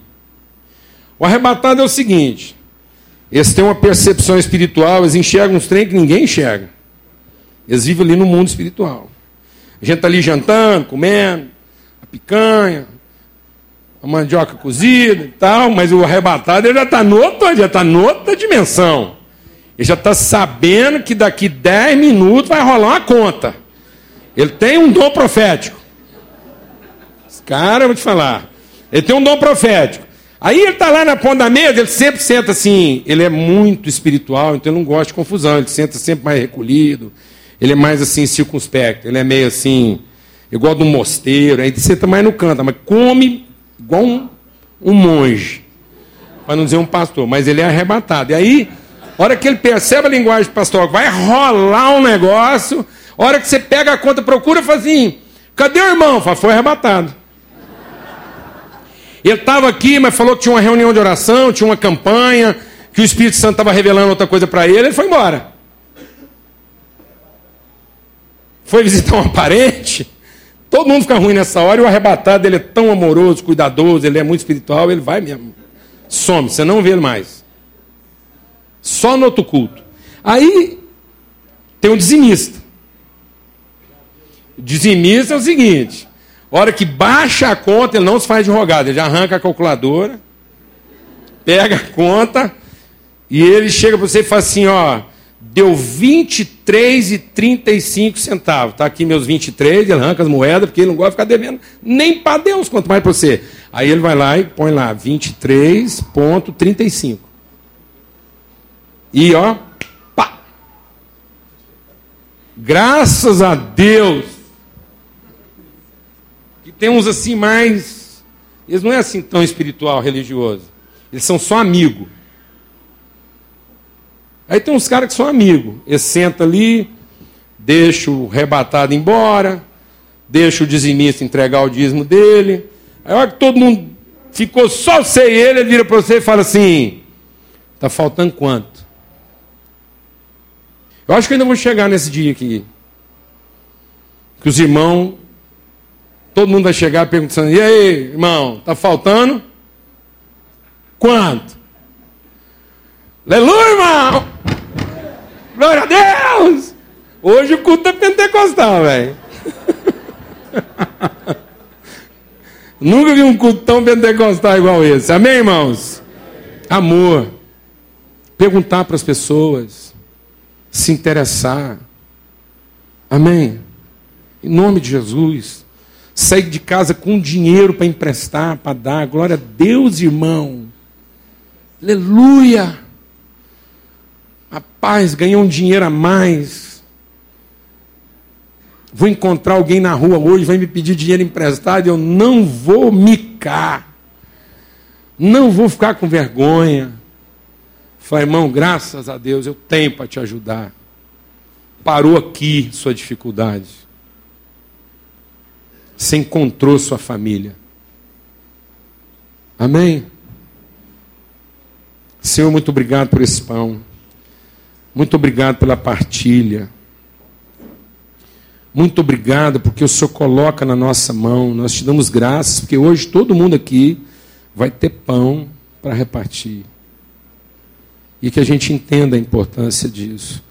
O arrebatado é o seguinte: eles têm uma percepção espiritual, eles enxergam uns trem que ninguém enxerga. Eles vivem ali no mundo espiritual. A gente está ali jantando, comendo, a picanha, a mandioca cozida e tal, mas o arrebatado ele já está noutra, já está noutra dimensão. Ele já está sabendo que daqui 10 minutos vai rolar uma conta. Ele tem um dom profético. Cara, eu vou te falar. Ele tem um dom profético. Aí ele está lá na ponta da mesa, ele sempre senta assim. Ele é muito espiritual, então ele não gosta de confusão. Ele senta sempre mais recolhido. Ele é mais assim, circunspecto. Ele é meio assim, igual do mosteiro. Aí ele senta mais no canto, mas come igual um, um monge. Para não dizer um pastor, mas ele é arrebatado. E aí, hora que ele percebe a linguagem pastoral, vai rolar um negócio. Hora que você pega a conta, procura, fala assim: cadê o irmão? Fala, foi arrebatado. Ele estava aqui, mas falou que tinha uma reunião de oração, tinha uma campanha, que o Espírito Santo estava revelando outra coisa para ele, ele foi embora. Foi visitar um parente. Todo mundo fica ruim nessa hora e o arrebatado ele é tão amoroso, cuidadoso, ele é muito espiritual, ele vai mesmo. Some, você não vê ele mais. Só no outro culto. Aí tem um dizimista. O dizimista é o seguinte: hora que baixa a conta, ele não se faz de rogada, ele já arranca a calculadora, pega a conta, e ele chega para você e fala assim: ó, deu 23,35 centavos. Está aqui meus 23, ele arranca as moedas, porque ele não gosta de ficar devendo nem para Deus, quanto mais para você. Aí ele vai lá e põe lá 23,35. E ó, pá! Graças a Deus tem uns assim mais. Eles não é assim tão espiritual, religioso. Eles são só amigo. Aí tem uns caras que são amigo. Eles sentam ali, deixa o rebatado embora, deixa o dizimista entregar o dízimo dele. Aí olha que todo mundo ficou só e ele, ele vira para você e fala assim: está faltando quanto? Eu acho que ainda vou chegar nesse dia aqui. Que os irmãos Todo mundo vai chegar perguntando: e aí, irmão, está faltando? Quanto? Aleluia, irmão! Glória a Deus! Hoje o culto é pentecostal, velho. Nunca vi um culto tão pentecostal igual esse. Amém, irmãos? Amor. Perguntar para as pessoas. Se interessar. Amém? Em nome de Jesus sair de casa com dinheiro para emprestar, para dar. Glória a Deus, irmão. Aleluia. Rapaz, ganhou um dinheiro a mais. Vou encontrar alguém na rua hoje, vai me pedir dinheiro emprestado, eu não vou micar. Não vou ficar com vergonha. Falei, irmão, graças a Deus, eu tenho para te ajudar. Parou aqui sua dificuldade. Você encontrou sua família. Amém? Senhor, muito obrigado por esse pão. Muito obrigado pela partilha. Muito obrigado porque o Senhor coloca na nossa mão. Nós te damos graças porque hoje todo mundo aqui vai ter pão para repartir. E que a gente entenda a importância disso.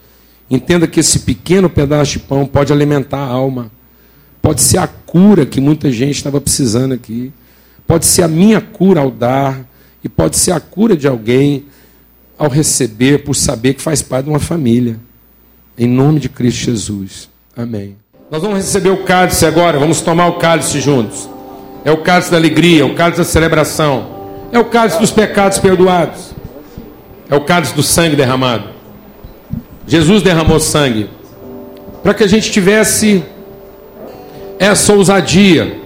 Entenda que esse pequeno pedaço de pão pode alimentar a alma. Pode ser a cura que muita gente estava precisando aqui. Pode ser a minha cura ao dar. E pode ser a cura de alguém ao receber, por saber que faz parte de uma família. Em nome de Cristo Jesus. Amém. Nós vamos receber o cálice agora, vamos tomar o cálice juntos. É o cálice da alegria, é o cálice da celebração. É o cálice dos pecados perdoados. É o cálice do sangue derramado. Jesus derramou sangue para que a gente tivesse essa ousadia,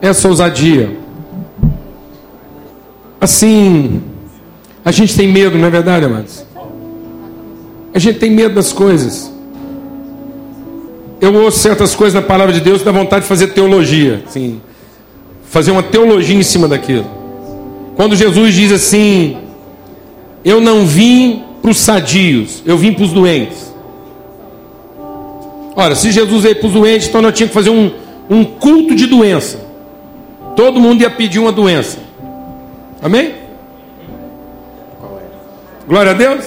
essa ousadia. Assim, a gente tem medo, não é verdade, amados? A gente tem medo das coisas. Eu ouço certas coisas na palavra de Deus dá vontade de fazer teologia, assim, fazer uma teologia em cima daquilo. Quando Jesus diz assim: Eu não vim para os sadios, eu vim para os doentes. Ora, se Jesus veio para os doentes, então nós tínhamos que fazer um, um culto de doença. Todo mundo ia pedir uma doença. Amém? Glória a Deus.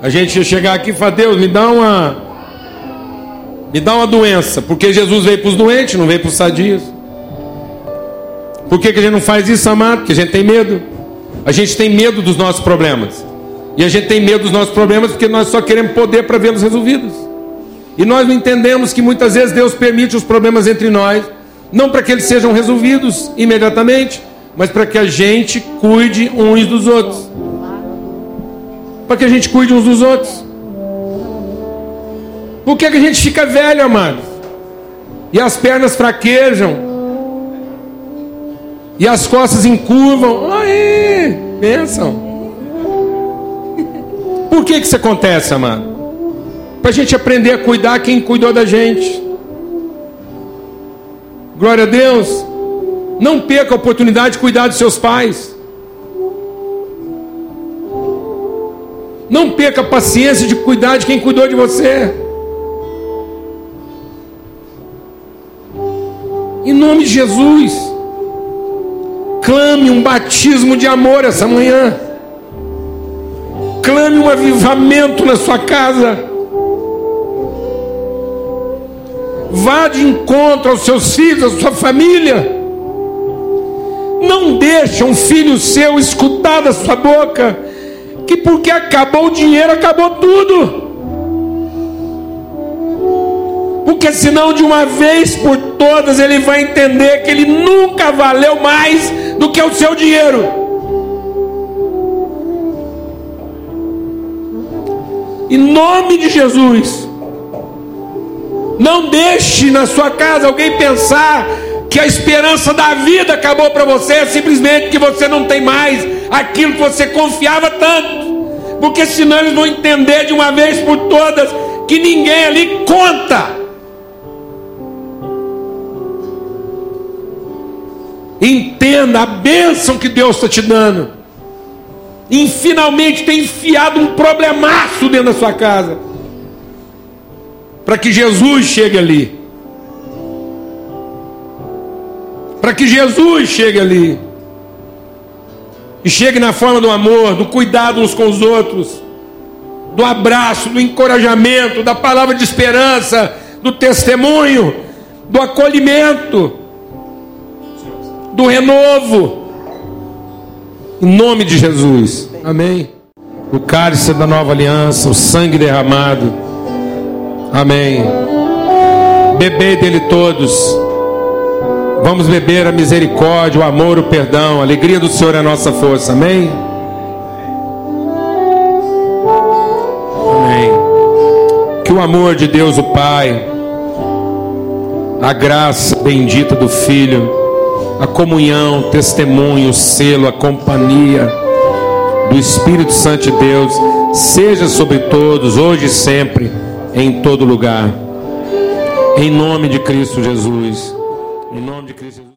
A gente chegar aqui e falar, Deus, me dá uma. Me dá uma doença. Porque Jesus veio para os doentes, não veio para os sadios. Por que, que a gente não faz isso, amado? Porque a gente tem medo. A gente tem medo dos nossos problemas. E a gente tem medo dos nossos problemas porque nós só queremos poder para vê-los resolvidos. E nós não entendemos que muitas vezes Deus permite os problemas entre nós, não para que eles sejam resolvidos imediatamente, mas para que a gente cuide uns dos outros. Para que a gente cuide uns dos outros. Por que, que a gente fica velho, amado? E as pernas fraquejam. E as costas encurvam. Aí, pensam. Por que, que isso acontece, amado? Para a gente aprender a cuidar quem cuidou da gente. Glória a Deus. Não perca a oportunidade de cuidar dos seus pais. Não perca a paciência de cuidar de quem cuidou de você. Em nome de Jesus, clame um batismo de amor essa manhã. Clame um avivamento na sua casa. Vá de encontro aos seus filhos, à sua família. Não deixe um filho seu escutar da sua boca que porque acabou o dinheiro, acabou tudo. Porque senão de uma vez por todas ele vai entender que ele nunca valeu mais do que o seu dinheiro. Em nome de Jesus, não deixe na sua casa alguém pensar que a esperança da vida acabou para você, simplesmente que você não tem mais aquilo que você confiava tanto. Porque senão eles vão entender de uma vez por todas que ninguém ali conta. Entenda a bênção que Deus está te dando. E finalmente tem enfiado um problemaço dentro da sua casa. Para que Jesus chegue ali. Para que Jesus chegue ali. E chegue na forma do amor, do cuidado uns com os outros, do abraço, do encorajamento, da palavra de esperança, do testemunho, do acolhimento do renovo. Em nome de Jesus. Amém. O cálice da nova aliança, o sangue derramado. Amém. Bebei dele todos. Vamos beber a misericórdia, o amor, o perdão. A alegria do Senhor é a nossa força. Amém. Amém. Que o amor de Deus, o Pai, a graça bendita do Filho a comunhão, testemunho, o selo, a companhia do Espírito Santo de Deus seja sobre todos, hoje e sempre, em todo lugar. Em nome de Cristo Jesus. Em nome de Cristo Jesus.